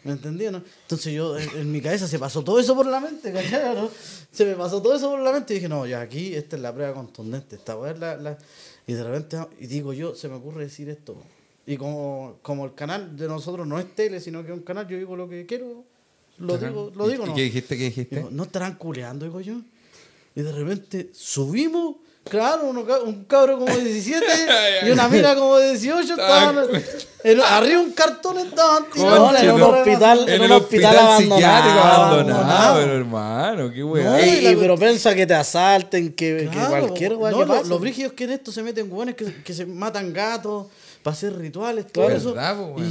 ¿Me entendí no? Entonces yo, en, en mi cabeza se pasó todo eso por la mente, ¿cachai? ¿no? Se me pasó todo eso por la mente y dije, no, ya aquí esta es la prueba contundente, esta es la, la- Y de repente, y digo yo, se me ocurre decir esto. Y como, como el canal de nosotros no es tele, sino que es un canal, yo digo lo que quiero, lo digo, lo
¿Y-
digo,
¿Y
¿no?
qué dijiste? ¿Qué dijiste?
Digo, no estarán culeando, digo yo. Y de repente subimos Claro, uno un cabro como [laughs] de 17
ya.
y una mina como de 18 estaban en- arriba un cartón estaban tirando.
En un hospital-
En
en
el
un hospital
hospital
abandonado.
abandonado,
abandonado.
pero hermano, qué weá.
No, y
y pero piensa que te asalten, que, que
Claro,
cualquier weá
no,
que pase.
Los brígidos que en esto se meten hueones que, que se matan gatos para hacer rituales, todo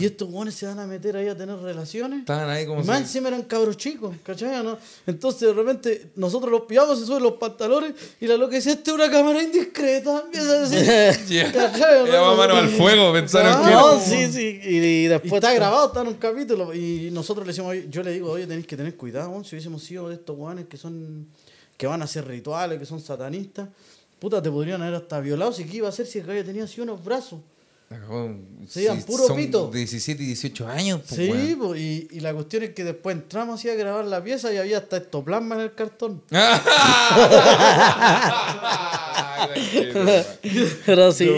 y estos hueones se van a meter ahí a tener relaciones.
Estaban ahí como
Y más
si-
encima eran cabros chicos, ¿cachai? ¿no? Entonces de repente nosotros los pillamos, se suben los pantalones y la loca dice, esta es una cámara indiscreta. Empieza a decir, [laughs]
Yeah.
¿cachai?
Va mano al fuego, pensaron
Ah,
que
No, sí, sí. Y, y
Y
después
está grabado, está en un capítulo. Y nosotros le decimos, yo le digo, oye, tenéis que tener cuidado, weón, si hubiésemos sido de estos guanes que son, que van a hacer rituales, que son satanistas, puta, te podrían haber hasta violado. Si qué iba a hacer si el gallo tenía así unos brazos.
Sí,
iban puro
son
pito.
17 y 18 años, pues,
Sí,
weón.
po, y, y la cuestión es que después entramos así a grabar la pieza y había hasta ectoplasma en el cartón. [laughs]
Pero [laughs] sí.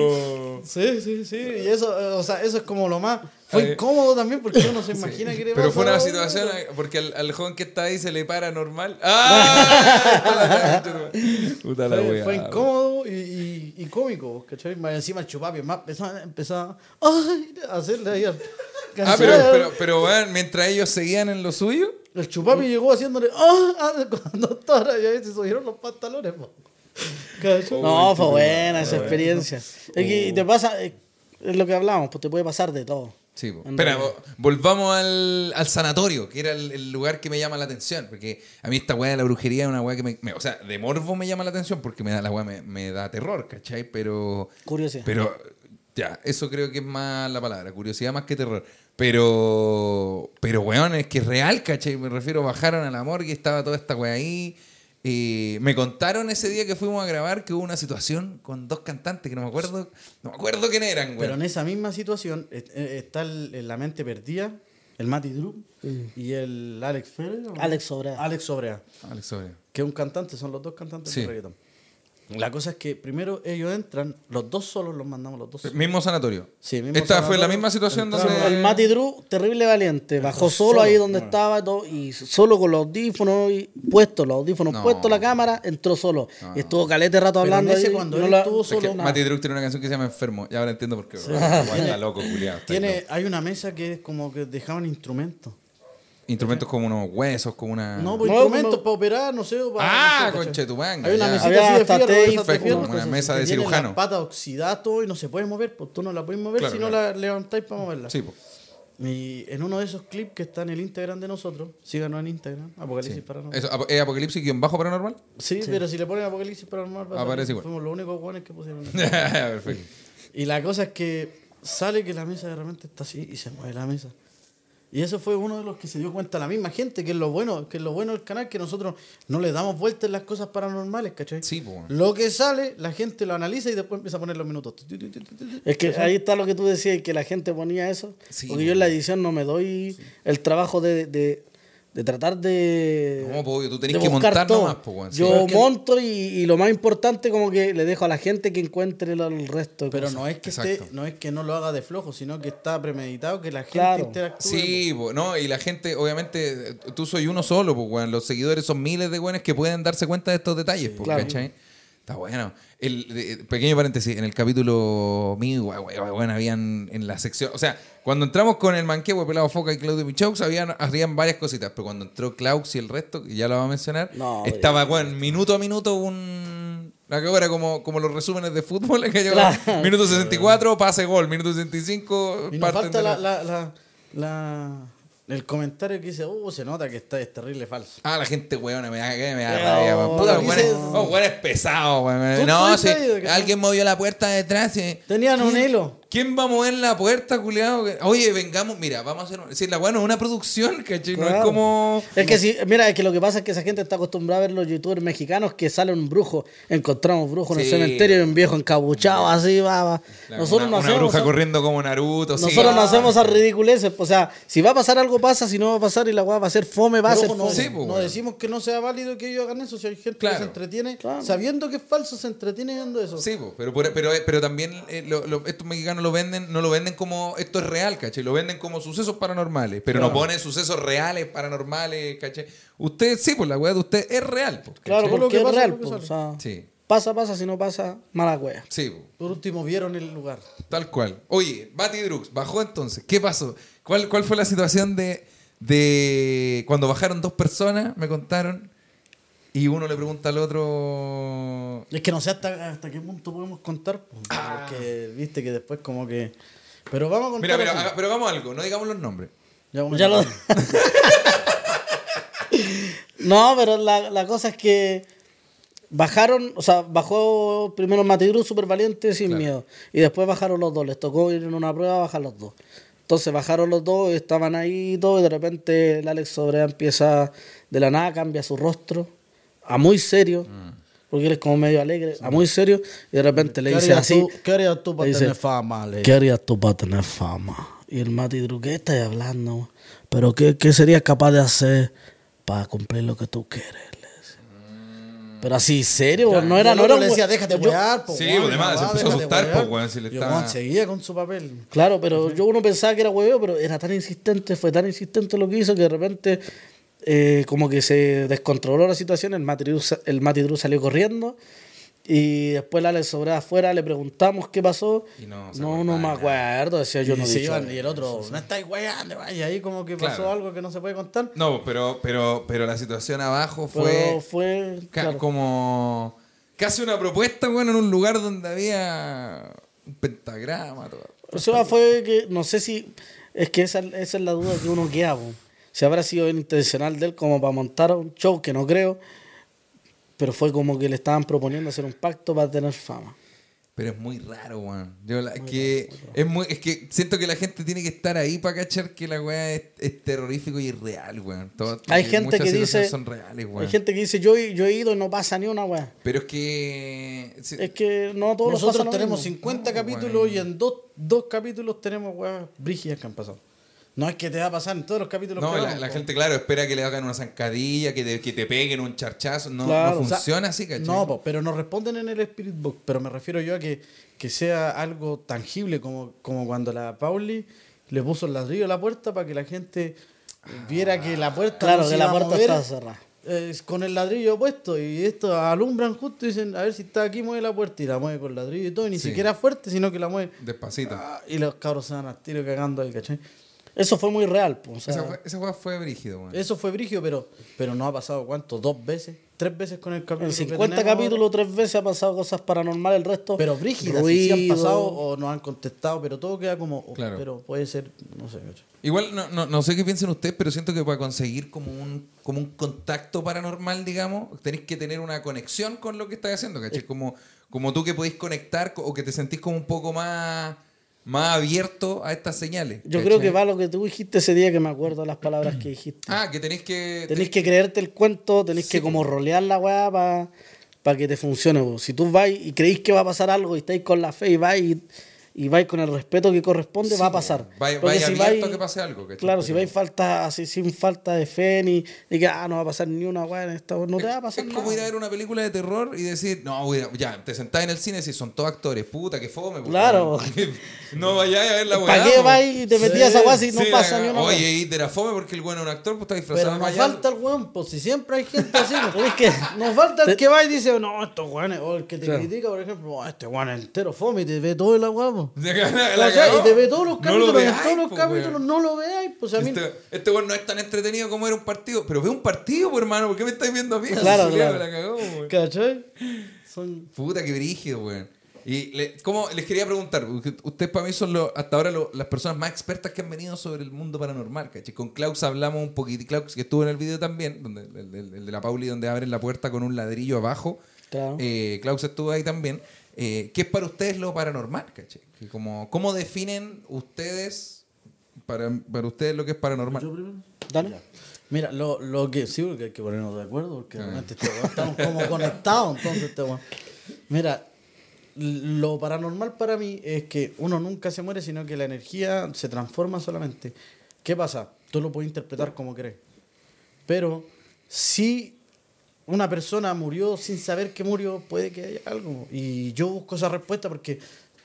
Sí, sí, sí. Y eso, o sea, eso es como lo más. Fue incómodo también porque uno se [laughs] imagina que le
Pero fue una situación, porque al, al joven que está ahí se le para normal. [laughs] ¡Ah! Puta la
Fue,
wea.
fue incómodo y, y, y cómico, ¿cachai? Más encima el chupapi más pesado empezaba a hacerle ahí al.
Ah, pero, pero, pero weón, mientras ellos seguían en lo suyo.
El chupapi llegó haciéndole ¡ah! ah", [laughs] cuando estaba y ahí se subieron los pantalones, po.
No, fue buena esa experiencia. Es que y te pasa, eh, es lo que hablamos, pues te puede pasar de todo.
Sí, Espera, volvamos al, al sanatorio, que era el, el lugar que me llama la atención. Porque a mí esta weá de la brujería es una weá que me, me- O sea, de morbo me llama la atención porque me da la weá me, me da terror, ¿cachai? Pero.
Curiosidad.
Pero. Ya, eso creo que es más la palabra, curiosidad más que terror. Pero. Pero, weón, es que es real, ¿cachai? Me refiero, bajaron a la morgue y estaba toda esta weá ahí. Eh, me contaron ese día que fuimos a grabar que hubo una situación con dos cantantes que no me acuerdo. No me acuerdo quién eran,
Pero
weón.
en esa misma situación est- eh, está el, en la mente perdida el Mati Drew y el Alex Férez. ¿o no?
Alex Sobrea.
Alex Sobrea.
Alex
que es un cantante, son los dos cantantes
Sí.
de reggaetón. La cosa es que primero ellos entran, los dos solos los mandamos los dos. solos.
Mismo sanatorio.
Sí, mismo
Esta fue la misma situación donde.
El Mati Drew, terrible valiente, bajó solo,
solo,
ahí donde
bueno.
estaba todo, y solo con los audífonos y puestos, los audífonos
No.
puestos, la cámara, entró solo. Y estuvo calete rato
Pero
hablando
en ese
ahí,
cuando
no
él
la-
estuvo
Es que
solo,
Mati Druk tiene una canción que se llama Enfermo. Ya ahora entiendo por qué. Guay, Está loco,
Tiene, hay una mesa que es como que dejaban instrumentos.
Instrumentos como unos huesos, como una.
No, pues
No,
instrumentos para operar, no sé. Para,
Ah,
no sé, ¿cachai?
conche tu manga,
Hay una mesita así de fierro,
perfecto,
fierro,
una mesa de cirujano.
Las patas oxidadas todo y no se puede mover, pues tú no la puedes mover
Claro,
si no
claro.
la levantáis para moverla.
Sí, po.
Y en uno de esos clips que está en el Instagram de nosotros, síganos en Instagram, Apocalipsis
Sí.
Paranormal.
Ap- ¿Es Apocalipsis guion bajo paranormal?
Sí, pero si le ponen Apocalipsis Paranormal,
Aparece igual.
fuimos los únicos buenos que pusieron. [laughs]
Perfecto.
y la cosa es que sale que la mesa de repente está así y se mueve la mesa. Y eso fue uno de los que se dio cuenta la misma gente, que es lo bueno, que es lo bueno del canal, que nosotros no le damos vueltas en las cosas paranormales, ¿cachai?
Sí, po.
Lo que sale, la gente lo analiza y después empieza a poner los minutos.
Es que ahí está lo que tú decías, que la gente ponía eso.
Sí,
porque yo en la edición no me doy el trabajo de, de, de tratar de.
No, obvio, tú tenés
de
que montar
todo.
nomás, weón, sí.
Yo monto y, y lo más importante, como que le dejo a la gente que encuentre el, el resto. de
Pero
cosas.
no es que esté, no es que no lo haga de flojo, sino que está premeditado que la gente
Claro.
interactúe.
Sí, no, y la gente, obviamente, tú soy uno solo, pues, weón. Los seguidores son miles de weones que pueden darse cuenta de estos detalles, pues,
Claro.
¿cachai? Está bueno. El, pequeño paréntesis, en el capítulo mío, weón, habían en la sección, o sea, cuando entramos con el manquehue, Pelado Foca y Claudio Michaux, habían, habían varias cositas, pero cuando entró Klaus y el resto, que ya lo va a mencionar,
No,
estaba, weón, minuto a minuto un... La que era como, como los resúmenes de fútbol, [laughs] que yo,
Claro.
minuto 64, pase gol, minuto 65,
Y nos
parten
falta la,
la-
el comentario que dice, uh, se nota que está, es terrible falso.
Ah, la gente weona, me da, me da
Pero,
rabia, weón. Puta, weón, es- oh, weón es pesado, weón.
¿Tú
No,
que-
alguien movió la puerta detrás. y-
Tenían un
¿Quién-
hilo.
¿Quién va a mover la puerta, culiado? Oye, vengamos, mira, vamos a hacer. Si la weón es una producción, ¿cachai? No es
Claro.
como.
Es que si, mira, es que lo que pasa es que esa gente está acostumbrada a ver los youtubers mexicanos que sale un brujo, encontramos brujo en
Sí.
el cementerio y un viejo encabuchado así, va, va.
la-
Nosotros
una,
no
una
hacemos
bruja
esa-
corriendo como Naruto. sí.
Nosotros no hacemos esas ridiculeces. O sea, si va a pasar algo, pasa. Si no va a pasar y la weá va a ser fome, va a
Pero
ser
no,
fome.
Sí, pues,
no decimos que no sea válido que ellos hagan eso. Si hay gente
Claro.
que se entretiene,
Claro.
sabiendo que es falso, se entretiene viendo eso.
Sí, po, pero, por- pero, pero también eh, lo- lo- estos mexicanos lo venden, no lo venden como esto es real, ¿cachai? Lo venden como sucesos paranormales, pero no ponen sucesos reales, paranormales, ¿cachai? Usted, sí, pues la weá de usted es real, ¿cachai?
Claro,
Por lo que
es
pasa,
real.
lo que
pues,
sale.
o sea,
Sí.
pasa, pasa, si no pasa, mala wea.
Sí, po.
Por último, vieron el lugar.
Tal cual. Oye, Batidrux, bajó entonces. ¿Qué pasó? ¿Cuál, cuál fue la situación de, de cuando bajaron dos personas? Me contaron. Y uno le pregunta al otro.
Es que no sé hasta, hasta qué punto podemos contar, po, porque viste que después como que... Pero vamos a contar...
Mira, pero, pero hagamos algo, no digamos los nombres.
Ya, bueno,
Ya lo- [laughs] no, pero la, la cosa es que bajaron, o sea, bajó primero Matidru súper valiente sin
Claro.
miedo. Y después bajaron los dos. Les tocó ir en una prueba, bajar los dos. Entonces bajaron los dos, estaban ahí y todo, y de repente el Alex Sobrea empieza de la nada, cambia su rostro a muy serio,
Mm.
porque él es como medio alegre, a muy serio, y de repente le
¿Qué
dice así.
tú- ¿Qué harías tú para
dice,
tener fama? Le
¿Qué harías tú para tener fama? Y el Mati Drew, ¿qué estás hablando? Pero ¿qué, qué serías capaz de hacer para cumplir lo que tú quieres? Le dice. Pero así, ¿serio? no era, no era
le decía, déjate
yo-
wear, po,
Sí, pues, además, se empezó a asustar, po,
wear.
weón, si le estaba-
seguía con su papel.
Claro, pero yo uno pensaba que era hueveo, pero era tan insistente, fue tan insistente lo que hizo que de repente eh, como que se descontroló la situación, el Mati Drew, sa- el Mati Drew salió corriendo y después la Sobrea afuera le preguntamos qué pasó.
Y no
no, no me acuerdo, decía yo
y,
no
se
dicho
iban, y el otro, no estáis weando, y ahí como que pasó
Claro.
algo que no se puede contar.
No, pero, pero, pero la situación abajo
Pero
fue
fue,
ca-
claro.
como casi una propuesta, bueno, en un lugar donde había un pentagrama. Todo.
O sea, fue que, no sé si, es que esa, esa es la duda que uno queda, po. Si habrá sido intencional de él como para montar un show, que no creo, pero fue como que le estaban proponiendo hacer un pacto para tener fama.
Pero es muy raro, weón. Yo la- que es muy, es que siento que la gente tiene que estar ahí para cachar que la weá es, es terrorífico y es real, weón. Todo-
Hay
que
gente
muchas
que
situaciones
dice,
son reales, weón.
hay gente que dice, yo, he- yo he ido y no pasa ni una weá.
Pero es que
Es que no todos los
Nosotros tenemos
mismo.
50
No,
capítulos
weón.
y en dos, dos capítulos tenemos weas brígidas que han pasado. No es que te va a pasar en todos los capítulos
no,
que
la,
vamos,
la
po.
gente, claro, espera que le hagan una zancadilla, que te, que te peguen un charchazo. No,
Claro,
no
o sea,
funciona así, ¿cachai?
No, po, pero nos responden en el Spirit Book. Pero me refiero yo a que, que sea algo tangible, como, como cuando la Pauli le puso el ladrillo a la puerta para que la gente viera que la puerta
Claro,
no
que la puerta
mover,
estaba cerrada.
eh, con el ladrillo puesto. Y esto alumbran justo y dicen, a ver si está aquí, mueve la puerta. Y la mueve con ladrillo y todo. Y ni
Sí.
siquiera fuerte, sino que la mueve.
Despacito.
Ah, y los cabros se van al tiro cagando ahí, ¿cachai?
Eso fue muy real, po, o sea,
esa, fue, esa weá fue brígido.
Eso fue brigio, pero, pero no ha pasado, ¿cuánto? ¿Dos veces? ¿Tres veces con el capítulo?
en
que
50
tenemos?
capítulos, tres veces ha pasado cosas paranormales, el resto.
Pero brígidas, si sí han pasado o nos han contestado, pero todo queda como, oh,
Claro.
pero puede ser, no sé.
Igual no, no, no sé qué piensen ustedes, pero siento que para conseguir como un, como un contacto paranormal, digamos, tenéis que tener una conexión con lo que estás haciendo, ¿cachai? Como, como tú que podéis conectar co- o que te sentís como un poco más, más abierto a estas señales.
Yo
¿cachai?
creo que va lo que tú dijiste ese día que me acuerdo las palabras que dijiste.
Ah, que tenéis que...
Tenés que creerte el cuento, tenés que como rolear la weá para que te funcione. Si tú vas y creéis que va a pasar algo y estáis con la fe y vais y, y vais con el respeto que corresponde, va a pasar.
Vaya, vaya
si
abierto
vais-
a que pase algo, ¿cachai?
Claro, si vais falta, así, sin falta de fe ni, ni que ah, no va a pasar ni una weá en esta, no te va a pasar
es
nada.
como ir a ver una película de terror y decir, no, a- ya, te sentás en el cine y decís, son todos actores, puta, que fome. pues,
Claro. [laughs]
no vayáis a ver la weá.
¿Para qué vais y te metías a esa weá si no
Sí,
pasa
la-
ni una weá?
Oye, y era fome porque el bueno es un actor, pues está disfrazado
Pero
de
nos falta el weón, pues si siempre hay gente así, pues,
Tenés que- [laughs]
nos falta el
Te-
que va y dice, no, estos weones, o el que te
Claro.
critica, por ejemplo, "Oh, este weón es entero fome y te ve todo el agua, pues. [laughs]
La cagó.
Y te ve todos los
No
capítulos,
lo
en
veáis,
todos los
po,
capítulos
weón.
no lo veáis, pues a mí...
Este, este weón no es tan entretenido como era un partido. Pero ve un partido, pues, hermano. ¿Por qué me estáis viendo a mí? [laughs]
Claro, claro.
La cagó, weón.
¿Cachai? Son...
Puta, qué brígido, weón. Y le- ¿cómo, les quería preguntar, ustedes para mí son los- hasta ahora lo- las personas más expertas que han venido sobre el mundo paranormal, ¿cachai? Con Klaus hablamos un poquito, Klaus que estuvo en el video también, donde, el, el- el de la Pauli, donde abren la puerta con un ladrillo abajo.
Claro.
Eh, Klaus estuvo ahí también. Eh, ¿Qué es para ustedes lo paranormal, cachai? Que como, ¿Cómo definen ustedes, para, para ustedes lo que es paranormal?
¿Yo primero?
Dale.
Mira, lo, lo que sí, porque hay que ponernos de acuerdo, porque realmente este estamos como conectados, entonces este. Mira, lo paranormal para mí es que uno nunca se muere, sino que la energía se transforma solamente. ¿Qué pasa? Tú lo puedes interpretar como querés. Pero si una persona murió sin saber que murió, puede que haya algo. Y yo busco esa respuesta porque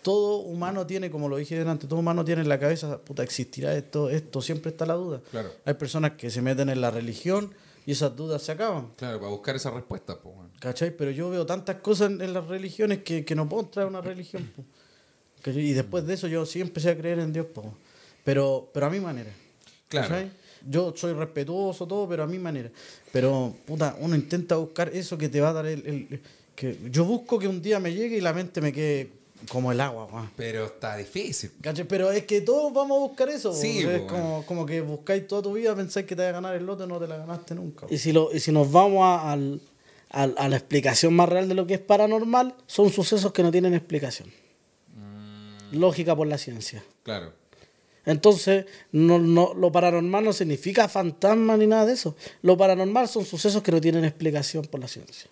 todo humano tiene, como lo dije delante, todo humano tiene en la cabeza, puta, existirá esto, esto, siempre está la duda.
Claro.
Hay personas que se meten en la religión y esas dudas se acaban.
Claro, para buscar esa respuesta, pues. weón.
¿Cachai? Pero yo veo tantas cosas en, en las religiones que, que no puedo entrar a una religión. po. Y después de eso yo sí empecé a creer en Dios, po. Pero, pero a mi manera.
Claro.
¿cachai? Yo soy respetuoso, todo, pero a mi manera. Pero, puta, uno intenta buscar eso que te va a dar el... el- que Yo busco que un día me llegue y la mente me quede como el agua, weón.
Pero está difícil.
¿Cachai? Pero es que todos vamos a buscar eso.
Sí,
es como, como que buscáis toda tu vida, pensáis que te vas a ganar el lote y no te la ganaste nunca.
Y si, lo, y si nos vamos a, al- al- a la explicación más real de lo que es paranormal, son sucesos que no tienen explicación. Lógica por la ciencia.
Claro.
Entonces, no, no, lo paranormal no significa fantasma ni nada de eso. Lo paranormal son sucesos que no tienen explicación por la ciencia.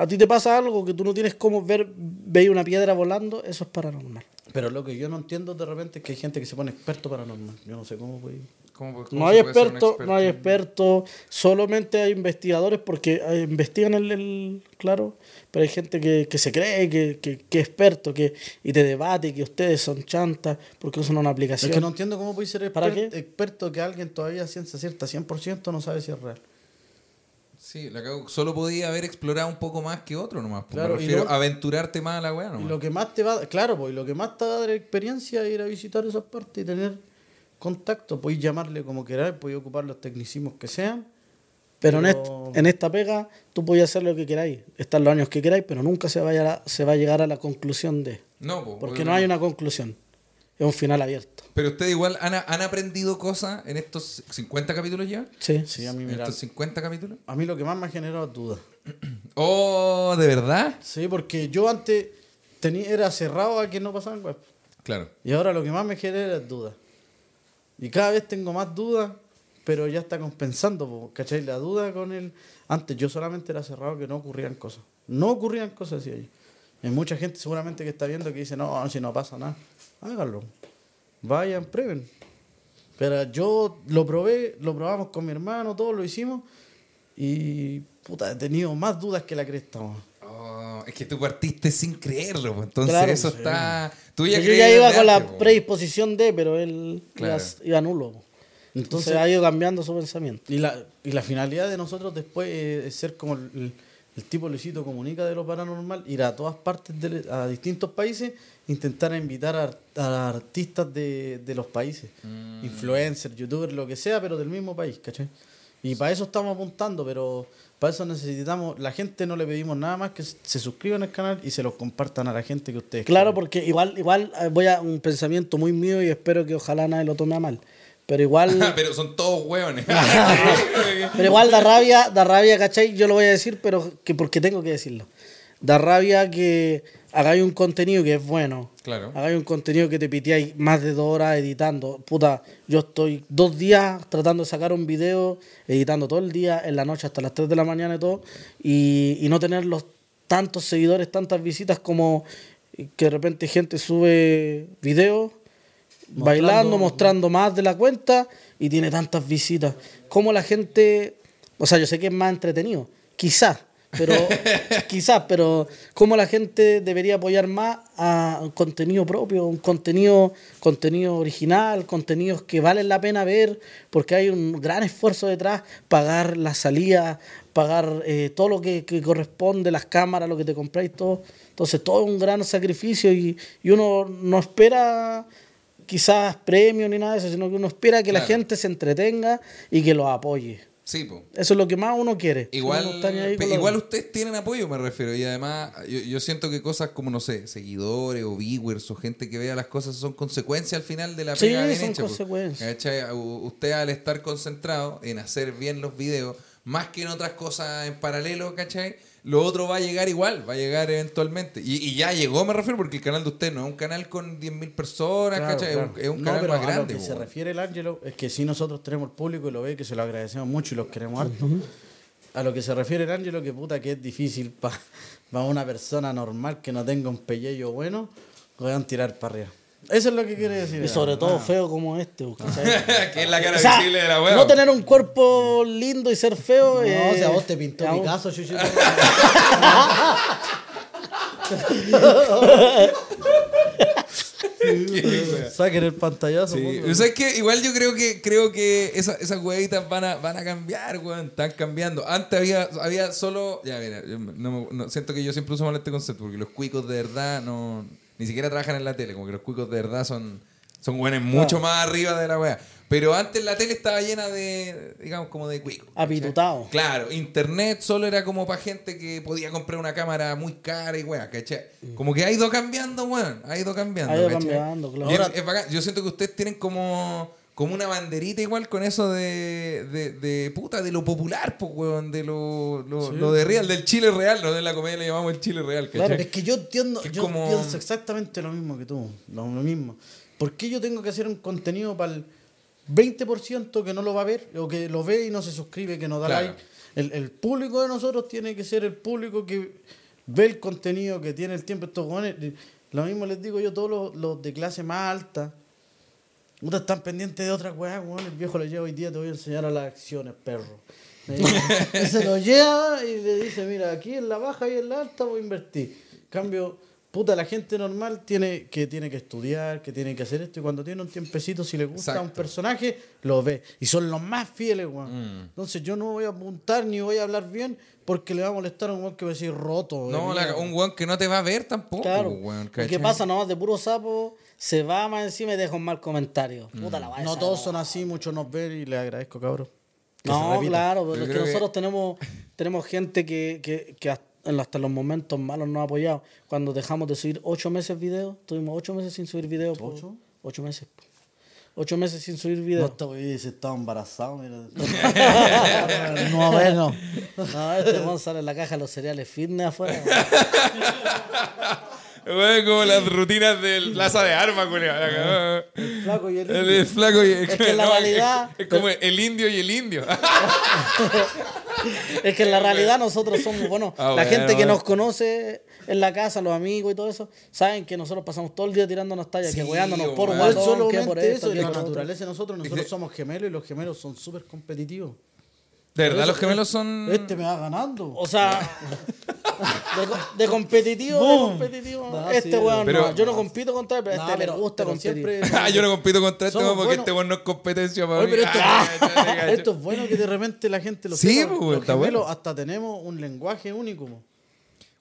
A ti te pasa algo que tú no tienes cómo ver, veis una piedra volando, eso es paranormal.
Pero lo que yo no entiendo de repente es que hay gente que se pone experto paranormal. Yo no sé cómo puede.
¿Cómo- cómo
No hay expertos, no hay expertos, solamente hay investigadores porque eh, investigan el, el- claro, pero hay gente que, que se cree que, que, que es experto, que, y te debate que ustedes son chantas porque usan una
Es
aplicación.
que no entiendo cómo puede ser
¿Para qué?
experto que alguien todavía ciencia cierta 100% no sabe si es real.
Sí, la cago. Solo podía haber explorado un poco más que otro nomás. pues.
Claro,
Me refiero
lo-
a aventurarte más a la weá
Y lo que más te va, claro, pues, y lo que más te va a dar experiencia es ir a visitar esas partes y tener contacto. Podéis llamarle como queráis, podéis ocupar los tecnicismos que sean.
Pero en,
Pero-
est- en esta pega tú podéis hacer lo que queráis, estar los años que queráis, pero nunca se, vaya a- se va a llegar a la conclusión de.
No, po,
Porque no hay una conclusión, es un final abierto.
Pero ustedes igual han, han aprendido cosas en estos 50 capítulos ya.
Sí.
Sí, a mí,
En
mira,
estos 50 capítulos.
a mí lo que más me ha generado es dudas. [clears throat]
Oh, ¿de verdad?
Sí, porque yo antes tenía, era cerrado a que no pasaban web.
Claro.
Y ahora lo que más me genera es dudas. Y cada vez tengo más dudas, pero ya está compensando, ¿cachai? La duda con el... Antes yo solamente era cerrado que no ocurrían cosas. No ocurrían cosas así ahí. Hay mucha gente seguramente que está viendo que dice, no, si no pasa nada, háganlo. Vayan, prueben. Pero yo lo probé, lo probamos con mi hermano, todos lo hicimos. Y, puta, he tenido más dudas que la cresta.
Oh, es que tú partiste sin creerlo, pues, entonces
Claro,
eso
sí.
está. Tú
Yo
creías
ya iba con la
po.
predisposición de, pero él
Claro.
iba, nulo. Entonces
Entonces,
ha ido cambiando su pensamiento.
Y la, y la finalidad de nosotros después es, es ser como el, el- el tipo Luisito Comunica de lo paranormal, ir a todas partes, de, a distintos países, intentar invitar a, a artistas de, de los países, influencers, youtubers, lo que sea, pero del mismo país, ¿cachai? Y para eso estamos apuntando, pero para eso necesitamos, la gente no le pedimos nada más que se suscriban al canal y se los compartan a la gente que ustedes
Claro, porque igual, igual eh, voy a un pensamiento muy mío y espero que ojalá nadie lo tome a mal. Pero igual, [laughs]
Pero son todos hueones. [laughs]
pero igual da rabia, da rabia, ¿cachai? Yo lo voy a decir, pero que porque tengo que decirlo. Da rabia que hagáis un contenido que es bueno.
Claro.
Hagáis un contenido que te piteáis más de dos horas editando. Puta, yo estoy dos días tratando de sacar un video, editando todo el día, en la noche hasta las 3 de la mañana y todo, y, y no tener los tantos seguidores, tantas visitas como que de repente gente sube videos bailando, mostrando más de la cuenta y tiene tantas visitas. Como la gente, o sea, yo sé que es más entretenido, quizás, pero [laughs] quizás, pero cómo la gente debería apoyar más a un contenido propio, un contenido, contenido original, contenidos que valen la pena ver, porque hay un gran esfuerzo detrás, pagar la salida, pagar eh, todo lo que, que corresponde, las cámaras, lo que te compráis, todo. Entonces, todo es un gran sacrificio y, y uno no espera quizás premio ni nada de eso, sino que uno espera que la gente se entretenga y que los apoye.
Sí, po.
Eso es lo que más uno quiere.
Igual, pe- igual ustedes tienen apoyo, me refiero. Y además, yo, yo siento que cosas como, no sé, seguidores o viewers o gente que vea las cosas son consecuencias al final de la
Sí,
pega bien
son
hecha,
consecuencias.
Usted al estar concentrado en hacer bien los videos, más que en otras cosas en paralelo, ¿cachai? Lo otro va a llegar igual, va a llegar eventualmente. Y, y ya llegó, me refiero, porque el canal de usted no es un canal con 10.000 personas,
Claro,
¿cachai?
claro.
Es un, es un
No,
canal
pero
más
a
grande.
lo que
po,
se refiere el Ángelo es que si nosotros tenemos el público y lo ve, que se lo agradecemos mucho y los queremos harto. A lo que se refiere el Ángelo, que puta que es difícil para [laughs] una persona normal que no tenga un pellejo bueno, puedan tirar para arriba. Eso es lo que quiere decir.
Y sobre todo
Ah.
feo como este. [laughs]
que es la cara
O sea,
visible de la web.
no tener un cuerpo lindo y ser feo.
No,
eh,
o sea, vos te pintó
vos-
Picasso, chuchu. [laughs] Saquen el pantallazo.
Sí. O sea, es que igual yo creo que creo que esa- esas huevitas van a, van a cambiar, weón. Están cambiando. Antes había, había solo. Ya, mira, yo no, me- no- siento que yo siempre uso mal este concepto porque los cuicos de verdad no. Ni siquiera trabajan en la tele. Como que los cuicos de verdad son. Son buenos mucho más arriba de la wea. Pero antes la tele estaba llena de. Digamos, como de cuicos. ¿cachai?
Apitutado.
Claro, internet solo era como para gente que podía comprar una cámara muy cara y weá, ¿cachai? Como que ha ido cambiando, weón. Ha ido cambiando.
Ha ido
¿cachai?
cambiando, claro.
Y es-
Ahora-
es bacán. Yo siento que ustedes tienen como, como una banderita igual con eso de, de, de puta, de lo popular, pues, weón, de lo, lo, lo de real, del Chile real, no de la comedia le llamamos el Chile real, ¿cachai?
Claro, es que yo entiendo,
Que
yo
como-
pienso exactamente lo mismo que tú, lo, lo mismo. ¿Por qué yo tengo que hacer un contenido para el 20% que no lo va a ver, o que lo ve y no se suscribe, que no da
Claro.
like? El, el público de nosotros tiene que ser el público que ve el contenido, que tiene el tiempo. Estos jóvenes, lo mismo les digo yo, todos los, los de clase más alta, puta, están pendientes de otras weas, weón. El viejo le lleva hoy día, te voy a enseñar a las acciones, perro. [laughs] Se lo lleva y le dice, mira, aquí en la baja y en la alta voy a invertir. Cambio, puta, la gente normal tiene que, tiene que estudiar, que tiene que hacer esto, y cuando tiene un tiempecito, si le gusta
Exacto.
un personaje, lo ve. Y son los más fieles, weón.
Mm.
Entonces yo no voy a apuntar ni voy a hablar bien porque le va a molestar a un weón que va a decir roto.
No, la- un weón que no te va a ver tampoco,
Claro.
weón,
¿Y ¿Qué pasa? Nomás de puro sapo se va más encima y deja un mal comentario. Puta la vaya
No todos son así, muchos nos ven y les agradezco, cabrón.
No, claro, pero es que nosotros tenemos, tenemos gente que, que, que hasta, hasta los momentos malos nos ha apoyado. Cuando dejamos de subir ocho meses videos, tuvimos ocho meses sin subir videos. po.
¿Ocho?
Ocho meses. Ocho meses sin subir
No,
videos.
esta wey se estaba embarazado, mira. [laughs] no, bueno.
No, este mon sale en la caja de los cereales fitness afuera. [laughs]
Weón, como las rutinas del Plaza de Armas, culiao.
Flaco y el
El, el flaco y
Es que en la
no,
realidad-
Es, es como el indio y el indio. [laughs]
Es que en la realidad nosotros somos, bueno,
Ah,
la
bueno,
gente que
bueno.
nos conoce en la casa, los amigos y todo eso, saben que nosotros pasamos todo el día tirándonos tallas,
Sí,
que weándonos por guatón, que por esto,
eso,
que
la naturaleza de nosotros. Nosotros somos gemelos y los gemelos son súper competitivos.
De verdad, los gemelos son.
Este me va ganando.
O sea, de, co- de competitivo, de
Boom.
competitivo.
No,
este
sí,
weón
pero-
no, yo no compito contra él, pero
No,
este
pero-
le gusta
pero
competir.
siempre- [laughs]
Ah, yo no compito contra este
Somos
weón porque
buenos.
este weón no es competencia para
Oye,
mí.
pero esto,
Ah,
esto es bueno que de repente la gente lo
Sí,
sepa.
pues,
Los
está
gemelos
bueno.
hasta tenemos un lenguaje único.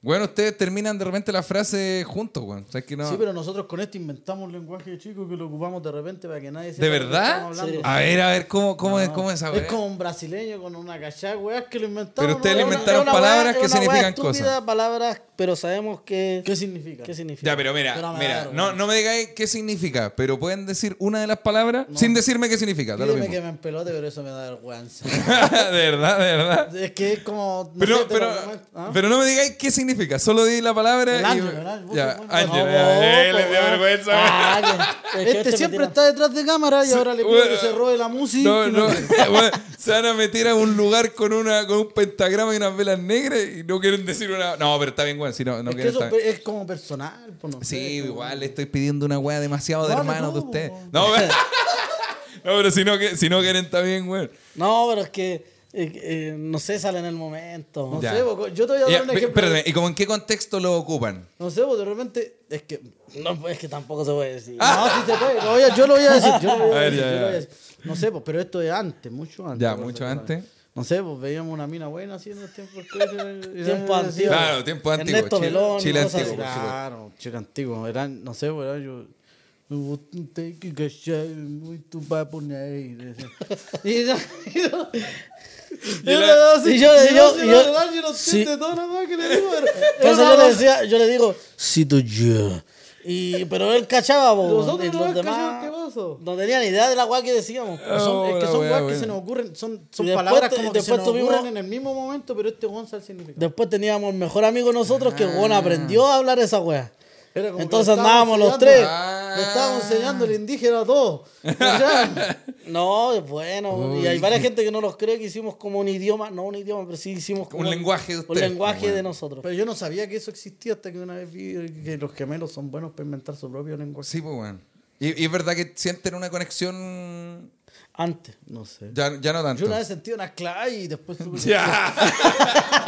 Bueno, ustedes terminan de repente la frase juntos, weón. O sea, es que no...
Sí, pero nosotros con esto inventamos un lenguaje chico que lo ocupamos de repente para que nadie sepa
¿De verdad? A ver, a ver, ¿cómo, cómo es, cómo es esa
Es como un brasileño con una cachada, weas que lo inventamos.
Pero ustedes
¿no?
le inventaron
una
palabras que significan
estúpida,
cosas.
palabras, pero sabemos que,
¿Qué significa?
qué significa.
Ya, pero mira,
Pero
mira, no, no me digáis qué significa, pero pueden decir una de las palabras sin decirme qué significa. Lo mismo.
que me empelote, pero eso me da vergüenza. [laughs]
de verdad, de verdad.
es que es como. no
Pero,
sé,
pero,
¿ah?
pero no me digáis qué significa, solo di la palabra.
El
y-
Ángel,
Ya,
bueno.
Ángel,
No,
ya,
vos,
eh, les
po,
dio vergüenza.
Ah,
Este
me
siempre está detrás de cámara y ahora le pido
bueno,
que se robe la música.
No, no, [laughs] se van a meter a un lugar con una con un pentagrama y unas velas negras y no quieren decir una. No, pero está bien, weón. Si no, no
es que
quieren
eso
estar-
es como personal. pues, no sé,
Sí,
como-
igual le estoy pidiendo una weá demasiado de hermanos de
tú,
usted.
weón. [laughs]
No, pero si no, que- si no quieren, está bien, weón.
No, pero es que, eh, eh, no sé, sale en el momento.
No
Ya.
sé, po, yo te voy a dar
Ya,
un ejemplo.
espérame, ¿y como en qué contexto lo ocupan?
No sé, porque de repente. Es que.
No, pues es que tampoco se puede decir. [laughs]
No, sí se puede. lo voy a- yo lo voy a decir. Yo lo voy a, [laughs]
A ver,
decir,
ya,
yo lo voy a
ya.
decir. No sé, pues, pero esto es antes, mucho antes.
Ya, mucho antes.
No sé, pues veíamos una mina buena haciendo tiempos que
Tiempo [laughs] antiguo.
Claro, tiempo antiguo.
Ernesto
Chile, Chile antiguo.
Claro, chico antiguo. Eran, no sé, pues, era yo. Me gusta un take que sea muy tu papo ahí. Y no, y no.
Y
yo-
le digo,
Entonces
era
yo le
una-
decía, yo le digo, si tú yo. Y, pero él cachaba,
Nosotros no
los
nos
demás
cachamos, ¿qué pasó?
no tenían idea de la weá que decíamos.
Son- es que son
wea,
que se nos ocurren, son, son
Y después
palabras
te-
como que se
después
nos
tuvimos-
ocurren en el mismo momento, pero este one sabe el significado.
Después teníamos el mejor amigo nosotros que weón aprendió a hablar esa weá.
Era como que
Entonces andábamos los tres.
Ah.
Le estábamos enseñando el indígena a todos. [laughs]
No, es bueno. Y hay varias gente que no los cree que hicimos como un idioma, no un idioma, pero sí hicimos como
Un lenguaje de
un lenguaje de
bueno.
nosotros.
Pero yo no sabía que eso existía hasta que una vez vi que los gemelos son buenos para inventar su propio lenguaje.
Sí, pues, weón. Y, y es verdad que sienten una conexión.
Antes.
No sé.
Ya, ya no tanto.
Yo una vez sentí una clave y después supe [laughs] que-
Ya.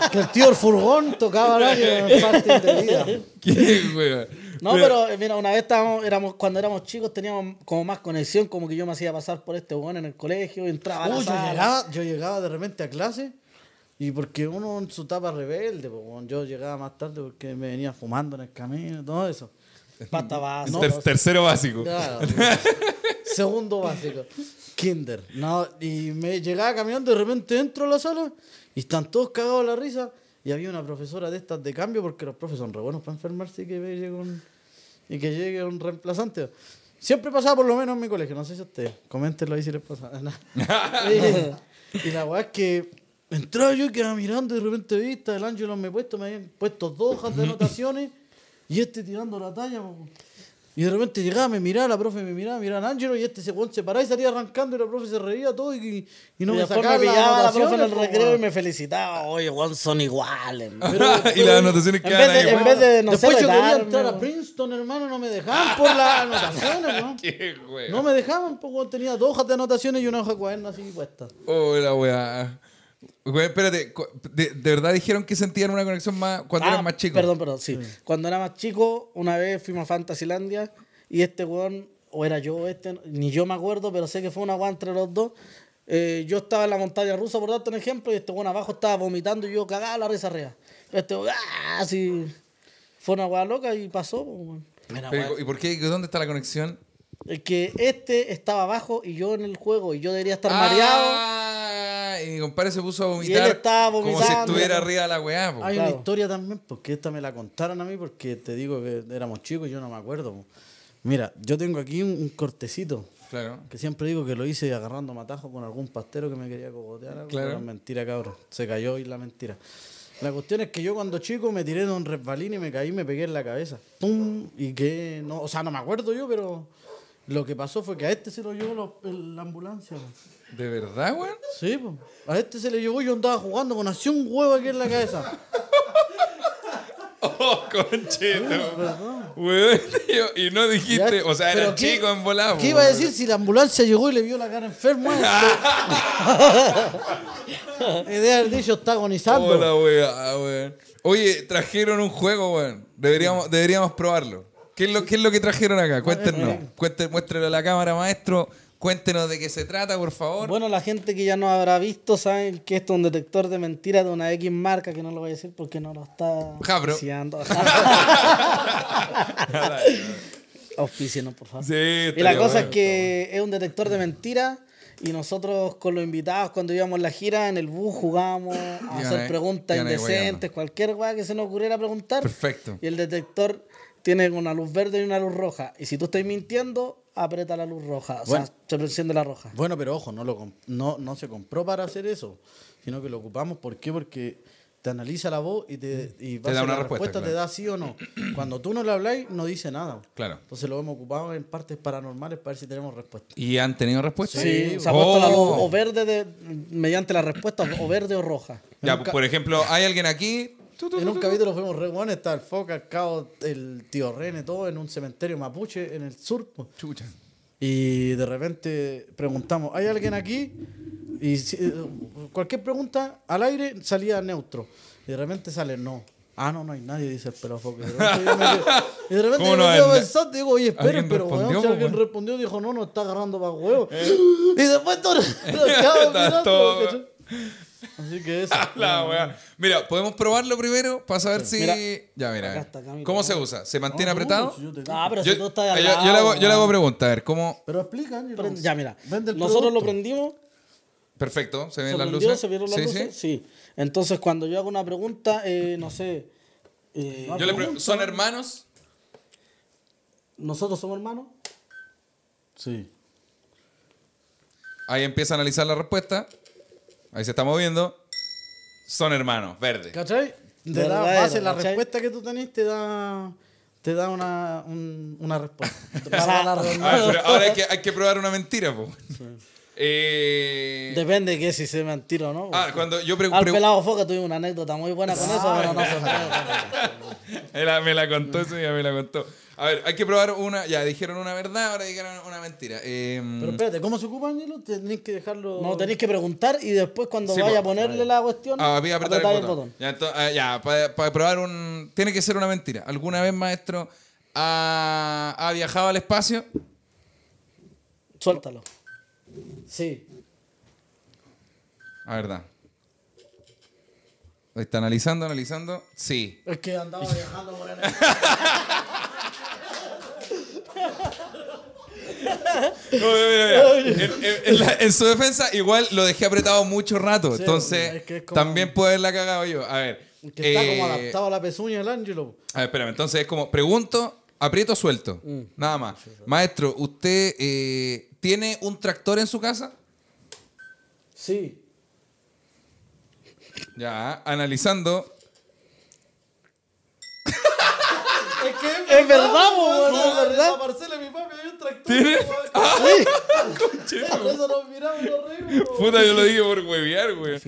que el tío del furgón tocaba radio en [laughs] parte de vida.
¿Qué?
No, pero eh, mira, una vez estábamos, éramos, cuando éramos chicos teníamos como más conexión, como que yo me hacía pasar por este weón en el colegio, entraba a la
Uy, yo,
sala.
llegaba, yo llegaba de repente a clase y porque uno en su etapa rebelde, pues, yo llegaba más tarde porque me venía fumando en el camino y todo eso.
Pasta [laughs] base.
Ter- tercero básico.
Claro. [laughs] Segundo básico. Kinder. No, y me llegaba caminando, de repente entro a la sala y están todos cagados de la risa. Y había una profesora de estas de cambio, porque los profes son re buenos para enfermarse y que llegue un, y que llegue un reemplazante. Siempre pasaba por lo menos en mi colegio, no sé si ustedes. Coméntenlo ahí si les pasa. [laughs] y, y la weá es que entraba yo y quedaba mirando y de repente vista, el Ángelo me he puesto, me habían puesto dos hojas de anotaciones y este tirando la talla. po. Y de repente llegaba, me miraba, la profe me miraba, miraba a Ángelo y este se, se paraba y salía arrancando y la profe se reía todo y, y no
y
me
después
sacaba
me pillaba la profe en el recreo y me felicitaba. Oye, weón, son iguales. [laughs]
y las anotaciones
en
quedan
vez de-
ahí.
en vez de, no
Después
sé,
yo quería entrar a. Princeton, hermano, no me dejaban por las [laughs] anotaciones, ¿no?
Qué.
No me dejaban, weón, tenía dos hojas de anotaciones y una hoja de cuaderno así puesta.
Oh, la weá. Güey, espérate, de, de verdad dijeron que sentían una conexión más cuando
Ah,
eran más chicos?
Perdón, perdón, sí. Cuando era más chico, una vez fuimos a Fantasylandia y este weón, o era yo o este, ni yo me acuerdo, pero sé que fue una weá entre los dos. Eh, yo estaba en la montaña rusa, por darte un ejemplo, y este weón abajo estaba vomitando y yo cagaba la risa arriba. Este weón, ¡ah! así. Fue una weá loca y pasó. pues, weón.
Pero, ¿Y por qué? ¿Dónde está la conexión?
Es que este estaba abajo y yo en el juego y yo debería estar mareado.
Y mi compadre se puso a
él
vomitar
estaba
como si estuviera arriba de la weá. po.
Hay
Claro.
una historia también, porque esta me la contaron a mí, porque te digo que éramos chicos y yo no me acuerdo. po. Mira, yo tengo aquí un, un cortecito,
Claro.
que siempre digo que lo hice agarrando matajo con algún pastero que me quería cogotear. algo,
Claro.
pero es mentira, cabrón. Se cayó y la mentira. La cuestión es que yo cuando chico me tiré de un resbalín y me caí y me pegué en la cabeza. ¡Pum! Y que no, o sea, no me acuerdo yo, pero lo que pasó fue que a este se lo llevó lo- el- la ambulancia.
¿De verdad, weón?
Sí, po. a este se le llevó y yo andaba jugando con así un huevo aquí en la cabeza. [laughs]
Oh, concheto. Weón, y no dijiste,
Ya,
o sea, era
¿qué-
chico en volado.
¿Qué iba a decir si la ambulancia llegó y le vio la cara enferma? [laughs] Idea haber dicho está agonizando.
Hola, weón. Oye, trajeron un juego, weón. Deberíamos, deberíamos probarlo. ¿Qué es, lo, ¿Qué es lo que trajeron acá? Cuéntenos. Cuéntenos, muéstrenlo a la cámara, maestro. Cuéntenos de qué se trata, por favor.
Bueno, la gente que ya no habrá visto saben que esto es un detector de mentiras de una X marca que no lo voy a decir porque no lo está
Jabro.
auspiciando. [laughs] Auspícienos, por favor.
Sí,
y la cosa
bueno.
es que es un detector de mentiras y nosotros con los invitados cuando íbamos en la gira en el bus jugábamos a hacer preguntas indecentes, cualquier weá que se nos ocurriera preguntar.
Perfecto.
Y el detector tiene una luz verde y una luz roja. Y si tú estás mintiendo, aprieta la luz roja. O
Bueno.
sea, se enciende la roja.
Bueno, pero ojo, no, lo, comp- no, no se compró para hacer eso, sino que lo ocupamos. ¿Por qué? Porque te analiza la voz y te y base
da una
la
respuesta,
te
claro.
da sí o no. Cuando tú no le habláis, no dice nada.
Claro.
Entonces lo hemos ocupado en partes paranormales para ver si tenemos respuesta.
¿Y han tenido respuesta?
Sí, se ha
Oh.
puesto la luz o verde de, mediante la respuesta, o verde o roja.
Ya,
Nunca-
por ejemplo, hay alguien aquí.
En un
tu,
capítulo fuimos re buenos, está el Foca, el Cao, el tío René, todo en un cementerio mapuche en el sur. po.
Chucha.
Y de repente preguntamos, ¿hay alguien aquí? Y si- eh, cualquier pregunta al aire salía neutro. Y de repente sale no. Ah, no, no hay nadie, dice el pelado Foca. Y de repente yo me quedo- y de repente
¿Cómo
yo
no
me quedo pensando, digo, oye, esperen,
¿Alguien
pero weón, si alguien respondió, dijo, no, no está agarrando para huevo. Y después todo [laughs]
Está
mirando,
todo-.
Así que eso. [laughs]
La weá. Mira, podemos probarlo primero para saber si.
Mira.
ya, mira.
Acá está, acá, mira.
¿Cómo se usa? ¿Se mantiene apretado?
yo te.
Ah, pero
Yo,
si tú estás
yo-
al
yo
lado,
le hago, yo le hago pregunta, a ver, ¿cómo?
Pero explica, Ángelo.
Prende- Ya, mira.
Vende el
Nosotros lo
producto.
prendimos.
Perfecto, ¿se ven
¿Se
las
prendió?
luces?
¿Se vieron las
sí,
luces?
sí.
Sí. Entonces, cuando yo hago una pregunta, eh, no sé. eh,
Yo le pregunto, ¿son hermanos?
¿Nosotros somos hermanos?
Sí.
Ahí empieza a analizar la respuesta. Ahí se está moviendo. Son hermanos, verde.
¿Cachai? Te da base la
¿cachai?
respuesta que tú tenés, te da, te da una, un- una respuesta. [laughs]
sea,
Para la
A ver,
redundancia.
pero ahora hay que, hay que probar una mentira, po. Eh,
Depende de qué, si se mentira o no.
ah, cuando yo
Al pelado Foca tuvimos una anécdota muy buena con eso, pero no se
me, la, me la contó, eso ya me la contó. A ver, hay que probar una. Ya dijeron una verdad, ahora dijeron una mentira. Eh,
Pero espérate, ¿cómo se ocupa, Ángelo? Tenés que dejarlo...
No, tenéis que preguntar y después cuando
Sí,
vaya a
po.
ponerle la cuestión,
Ah, voy a apretar el botón. Ya, ah, ya, para, para probar un. Tiene que ser una mentira. ¿Alguna vez, maestro, ha, ha viajado al espacio.
Suéltalo. Sí.
A verdad. Está analizando, analizando. Sí.
Es que andaba viajando por el... [laughs]
No, mira, mira, mira. En, en- en la- en su defensa, igual lo dejé apretado mucho rato.
Sí,
entonces,
es que es como-
también puedo haberla cagado yo. A ver.
Que está como
eh,
adaptado a la pezuña del Ángelo.
A ver, espérame. Entonces es como, pregunto, aprieto, suelto.
Mm.
Nada más. Maestro, ¿usted eh, tiene un tractor en su casa?
Sí.
Ya, analizando.
Es
verdad, weón, es verdad.
la parcela de mi papi hay un tractor. Por eso nos miramos nos reímos.
Puta, yo lo dije por huevear, güey.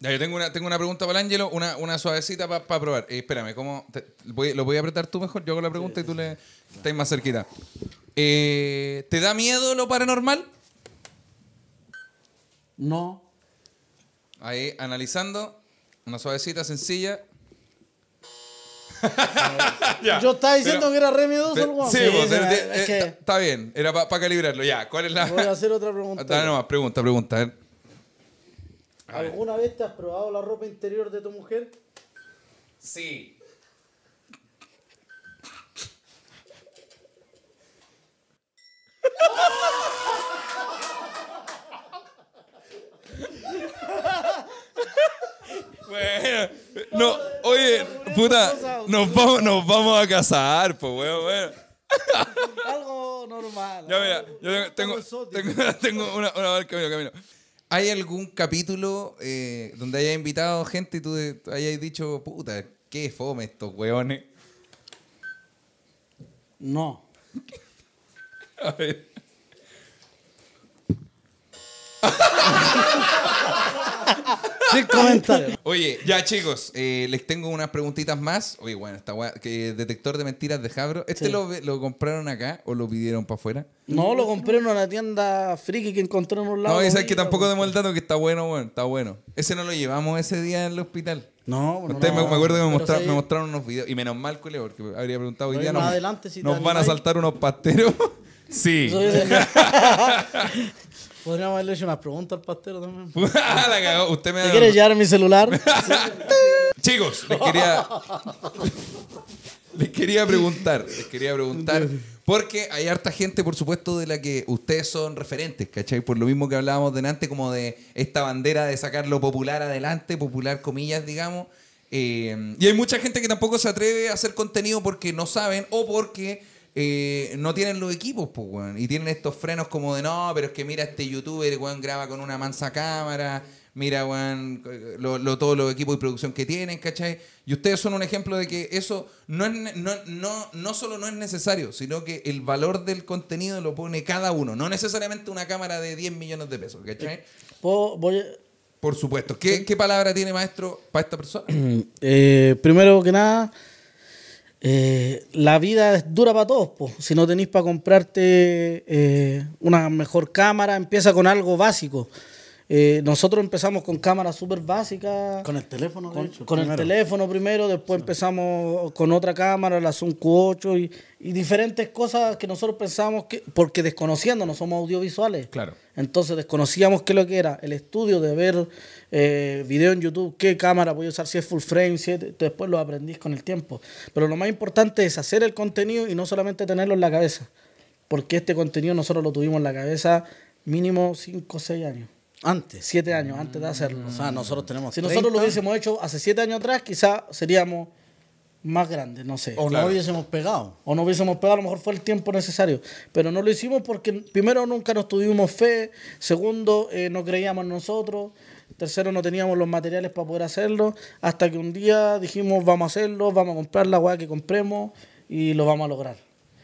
Ya, yo tengo una, tengo una pregunta para el Ángelo, una, una suavecita para probar. Eh, espérame, ¿cómo? te- voy- ¿Lo voy a apretar tú mejor? Yo hago la pregunta y tú le estás más cerquita. Eh, ¿Te da miedo lo paranormal?
No.
Ahí, analizando. Una suavecita, sencilla. Ya,
Yo estaba diciendo
pero-
que era re miedoso el guapo.
sí,
Sí,
pues,
sí,
de- de-
es
eh,
que-
está- bien. Era para calibrarlo. Ya, ¿cuál es la...?
Voy a hacer otra pregunta.
Dale nomás, pregunta, pregunta. a ver.
¿Alguna vez te has probado la ropa interior de tu mujer?
Sí. [laughs] Bueno, no, oye, puta, nos vamos, nos vamos a casar, pues, weón, weón.
Algo normal.
Ya, mira, yo tengo, tengo, [laughs] tengo, una, una vez camino, camino. ¿Hay algún capítulo eh, donde hayas invitado gente y tú hayas dicho, puta, qué fome estos weones?
No. [laughs]
A ver. [laughs] [laughs]
Sin comentarios.
Oye, ya chicos, eh, les tengo unas preguntitas más. Oye, bueno, esta weá, que detector de mentiras de Jabro. ¿Este
Sí.
lo, lo compraron acá o lo pidieron para afuera?
No, lo compré en una tienda friki que encontré en un lado.
No, y sabes que tampoco demos el dato que está bueno, weón, está bueno. Ese no lo llevamos ese día en el hospital.
No, bueno,
Ustedes me,
no,
me acuerdo que me,
pero
mostra-
sí,
me mostraron unos videos. Y menos mal, culeo, porque habría preguntado hoy día. Nos,
adelante, si
nos van a saltar unos pasteros. [laughs] sí. [laughs]
Podríamos haberle hecho unas preguntas al pastero también. [laughs]
Ah, la cagó. Usted me
¿Te
da-
quieres llevar mi celular? [laughs]
Chicos, les quería. [laughs] les quería preguntar. Les quería preguntar. Porque hay harta gente, por supuesto, de la que ustedes son referentes, ¿cachai? Por lo mismo que hablábamos delante, como de esta bandera de sacar lo popular adelante, popular comillas, digamos. Eh, y hay mucha gente que tampoco se atreve a hacer contenido porque no saben o porque eh, no tienen los equipos, pues, weón. Y tienen estos frenos como de no, pero es que mira, este youtuber, weón, graba con una mansa cámara. Mira, weón, lo, lo- todos los equipos de producción que tienen, ¿cachai? Y ustedes son un ejemplo de que eso no, es, no, no, no solo no es necesario, sino que el valor del contenido lo pone cada uno. No necesariamente una cámara de 10 millones de pesos, ¿cachai?
Puedo- voy a-
Por supuesto. ¿Qué, qué palabra tiene, maestro, para esta persona? [clears throat]
Eh, primero que nada, eh, la vida es dura para todos. po. Si no tenéis para comprarte eh, una mejor cámara, empieza con algo básico. Eh, nosotros empezamos con cámaras súper básicas.
Con el teléfono, de
con,
hecho,
con el teléfono primero, después empezamos con otra cámara, la Zoom Q8 y, y diferentes cosas que nosotros pensábamos que, porque desconociendo, no somos audiovisuales.
Claro.
Entonces desconocíamos qué es lo que era el estudio de ver eh, video en YouTube, qué cámara voy a usar, si es full frame, si es- después lo aprendís con el tiempo. Pero lo más importante es hacer el contenido y no solamente tenerlo en la cabeza, porque este contenido nosotros lo tuvimos en la cabeza mínimo 5 o 6 años,
Antes.
7 años antes de hacerlo.
O sea, nosotros tenemos.
Si nosotros lo
30,
hubiésemos hecho hace 7 años atrás, quizás seríamos más grandes, no sé.
O
Claro.
no hubiésemos pegado.
O no hubiésemos pegado, a lo mejor fue el tiempo necesario. Pero no lo hicimos porque, primero, nunca nos tuvimos fe. Segundo, eh, no creíamos en nosotros. Tercero, no teníamos los materiales para poder hacerlo. Hasta que un día dijimos, vamos a hacerlo, vamos a comprar la weá que compremos y lo vamos a lograr.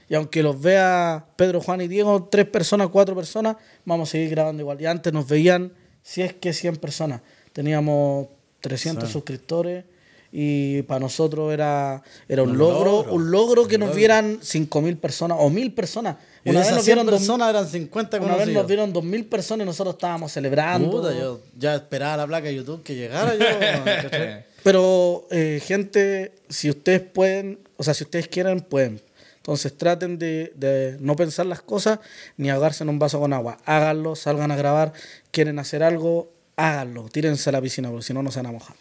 Y aunque los vea Pedro, Juan y Diego, tres personas, cuatro personas, vamos a seguir grabando igual. Y antes nos veían, si es que 100 personas. Teníamos 300 suscriptores y para nosotros era, era un,
Un
logro,
logro.
un logro que nos vieran 5.000 personas o 1.000 personas.
Y
Una vez nos
100
vieron dos-
personas eran 50
una vez nos
conocidos.
vieron 2.000 personas y nosotros estábamos celebrando.
Puta, yo ya esperaba la placa de YouTube que llegara yo. [laughs]
Pero, eh, gente, si ustedes pueden, o sea, si ustedes quieren, pueden. Entonces traten de, de no pensar las cosas ni ahogarse en un vaso con agua. Háganlo, salgan a grabar, quieren hacer algo, háganlo, tírense a la piscina porque si no, no se van a mojar.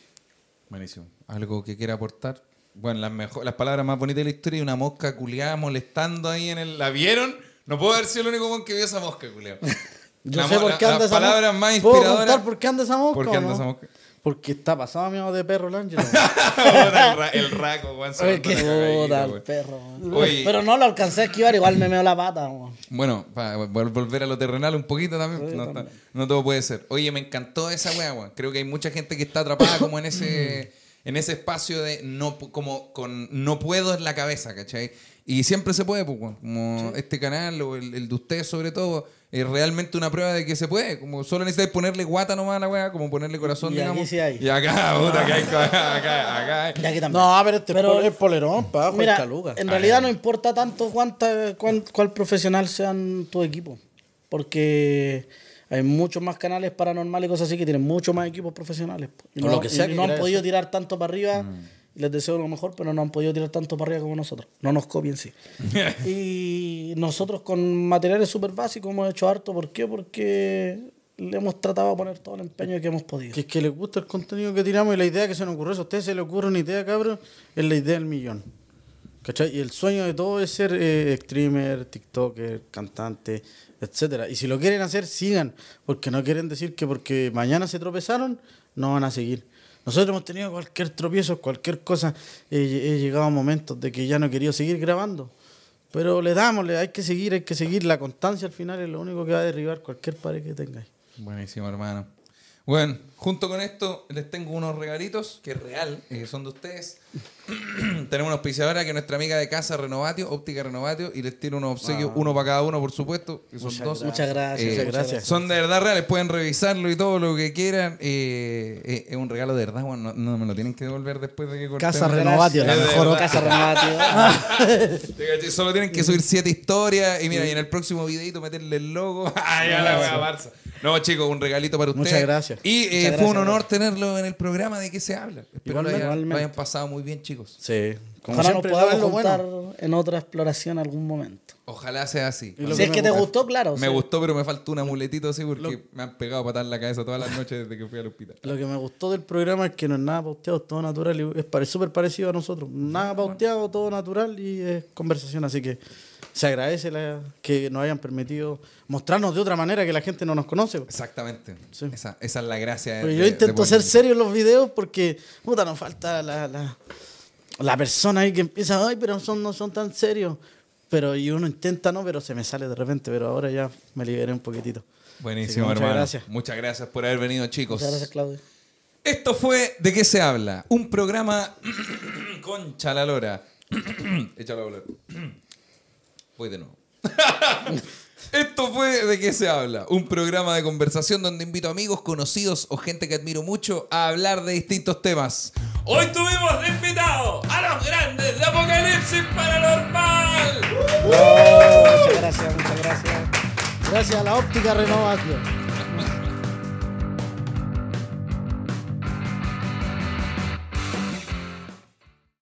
Buenísimo. ¿Algo que quiera aportar? Bueno, las, mejor, las palabras más bonitas de la historia y una mosca culiada molestando ahí en el... ¿La vieron? No puedo haber sido el único con que vio esa mosca, culiada. [laughs]
Yo
La
sé por qué anda esa mosca.
palabras más
¿Puedo
inspiradoras.
contar por qué anda esa mosca?
¿Por qué anda
no?
esa mosca?
Porque está pasado miedo de perro el Ángelo. [laughs]
el, ra- el raco, Juan.
puta el
güey.
perro.
Oye.
Pero no lo alcancé a esquivar, igual me meo la pata. weón.
Bueno, para volver a lo terrenal un poquito también. no, está- no todo puede ser. Oye, me encantó esa weá, weón. Creo que hay mucha gente que está atrapada como en ese, [clears throat] en ese espacio de no como con no puedo en la cabeza, ¿cachai? Y siempre se puede, pues. Como este canal o el, el de ustedes sobre todo, es realmente una prueba de que se puede. Como solo necesitas ponerle guata nomás a la weá, como ponerle corazón,
Y aquí
digamos.
sí hay.
Y acá, puta, que hay, [laughs] acá, acá, acá hay.
Y aquí también.
No, pero este
Pero-
es polerón, pa'
Mira,
caluga.
en realidad no importa tanto cuánta, cuán- cuál profesional sean tu equipo. Porque hay muchos más canales paranormales y cosas así que tienen muchos más equipos profesionales. Y no,
lo que sea
y
que
no han podido
hacer.
tirar tanto para arriba. y Les deseo lo mejor, pero no han podido tirar tanto para arriba como nosotros. No nos copien, sí. [laughs] y nosotros con materiales súper básicos hemos hecho harto. ¿Por qué? Porque le hemos tratado de poner todo el empeño que hemos podido.
Que es que les gusta el contenido que tiramos y la idea que se nos ocurrió. Si a ustedes se les ocurre una idea, cabrón, es la idea del millón. ¿Cachai? Y el sueño de todo es ser eh, streamer, tiktoker, cantante, etcétera. Y si lo quieren hacer, sigan. Porque no quieren decir que porque mañana se tropezaron, no van a seguir. Nosotros hemos tenido cualquier tropiezo, cualquier cosa. He, llegado a momentos de que ya no he querido seguir grabando. Pero le damos, le- hay que seguir, hay que seguir. La constancia al final es lo único que va a derribar cualquier pared que tengáis.
Buenísimo, hermano. Bueno, junto con esto les tengo unos regalitos que es real, eh, son de ustedes. [clears throat] Tenemos una auspiciadora que es nuestra amiga de casa Renovatio, Óptica Renovatio, y les tiro unos obsequios, uno para cada uno, por supuesto, que son dos.
Muchas gracias.
Eh,
muchas
gracias.
Son de verdad reales, pueden revisarlo y todo lo que quieran. eh, eh, es un regalo de verdad, bueno, no, no me lo tienen que devolver después de que cortemos.
Casa Renovatio, la mejor.
Casa [laughs] Renovatio.
Solo tienen que subir siete historias y mira, y en el próximo videito meterle el logo. [laughs] ¡Ay, ya la wea Barça! No, chicos, un regalito para ustedes.
Muchas gracias.
Y eh, fue
gracias,
un honor tenerlo en el programa de qué se habla. Espero
Igualmente.
hayan pasado muy bien, chicos.
Sí. Como
Ojalá nos podamos
lo
juntar
bueno.
en otra exploración algún momento.
Ojalá sea así.
Si
que
es que te gustó, claro.
Me
sí.
gustó, pero me faltó un amuletito así porque me han pegado patar en la cabeza todas las noches desde que fui al hospital.
Lo que me gustó del programa es que no es nada pauteado, es todo natural y es súper parecido a nosotros. Nada pauteado, todo natural y es conversación. Así que se agradece la- que nos hayan permitido mostrarnos de otra manera que la gente no nos conoce.
Exactamente.
Sí.
Esa, esa es la gracia. de-
Pero
de-
yo
de
intento
poner-
ser serio en los videos porque, puta, nos falta la, la, la persona ahí que empieza, ay, pero son, no son tan serios. Pero y uno intenta, no, pero se me sale de repente. Pero ahora ya me liberé un poquitito.
Buenísimo,
muchas
hermano.
gracias.
Muchas gracias por haber venido, chicos.
Muchas gracias, Claudio.
Esto fue ¿De qué se habla? Un programa [clears throat] Concha [clears throat] la lora. Échalo a volar. Voy de nuevo. [laughs] Esto fue ¿De qué se habla? Un programa de conversación donde invito amigos, conocidos o gente que admiro mucho a hablar de distintos temas. Hoy tuvimos de invitado a los grandes de Apocalipsis Paranormal.
Muchas gracias, muchas gracias.
Gracias a la óptica renovación.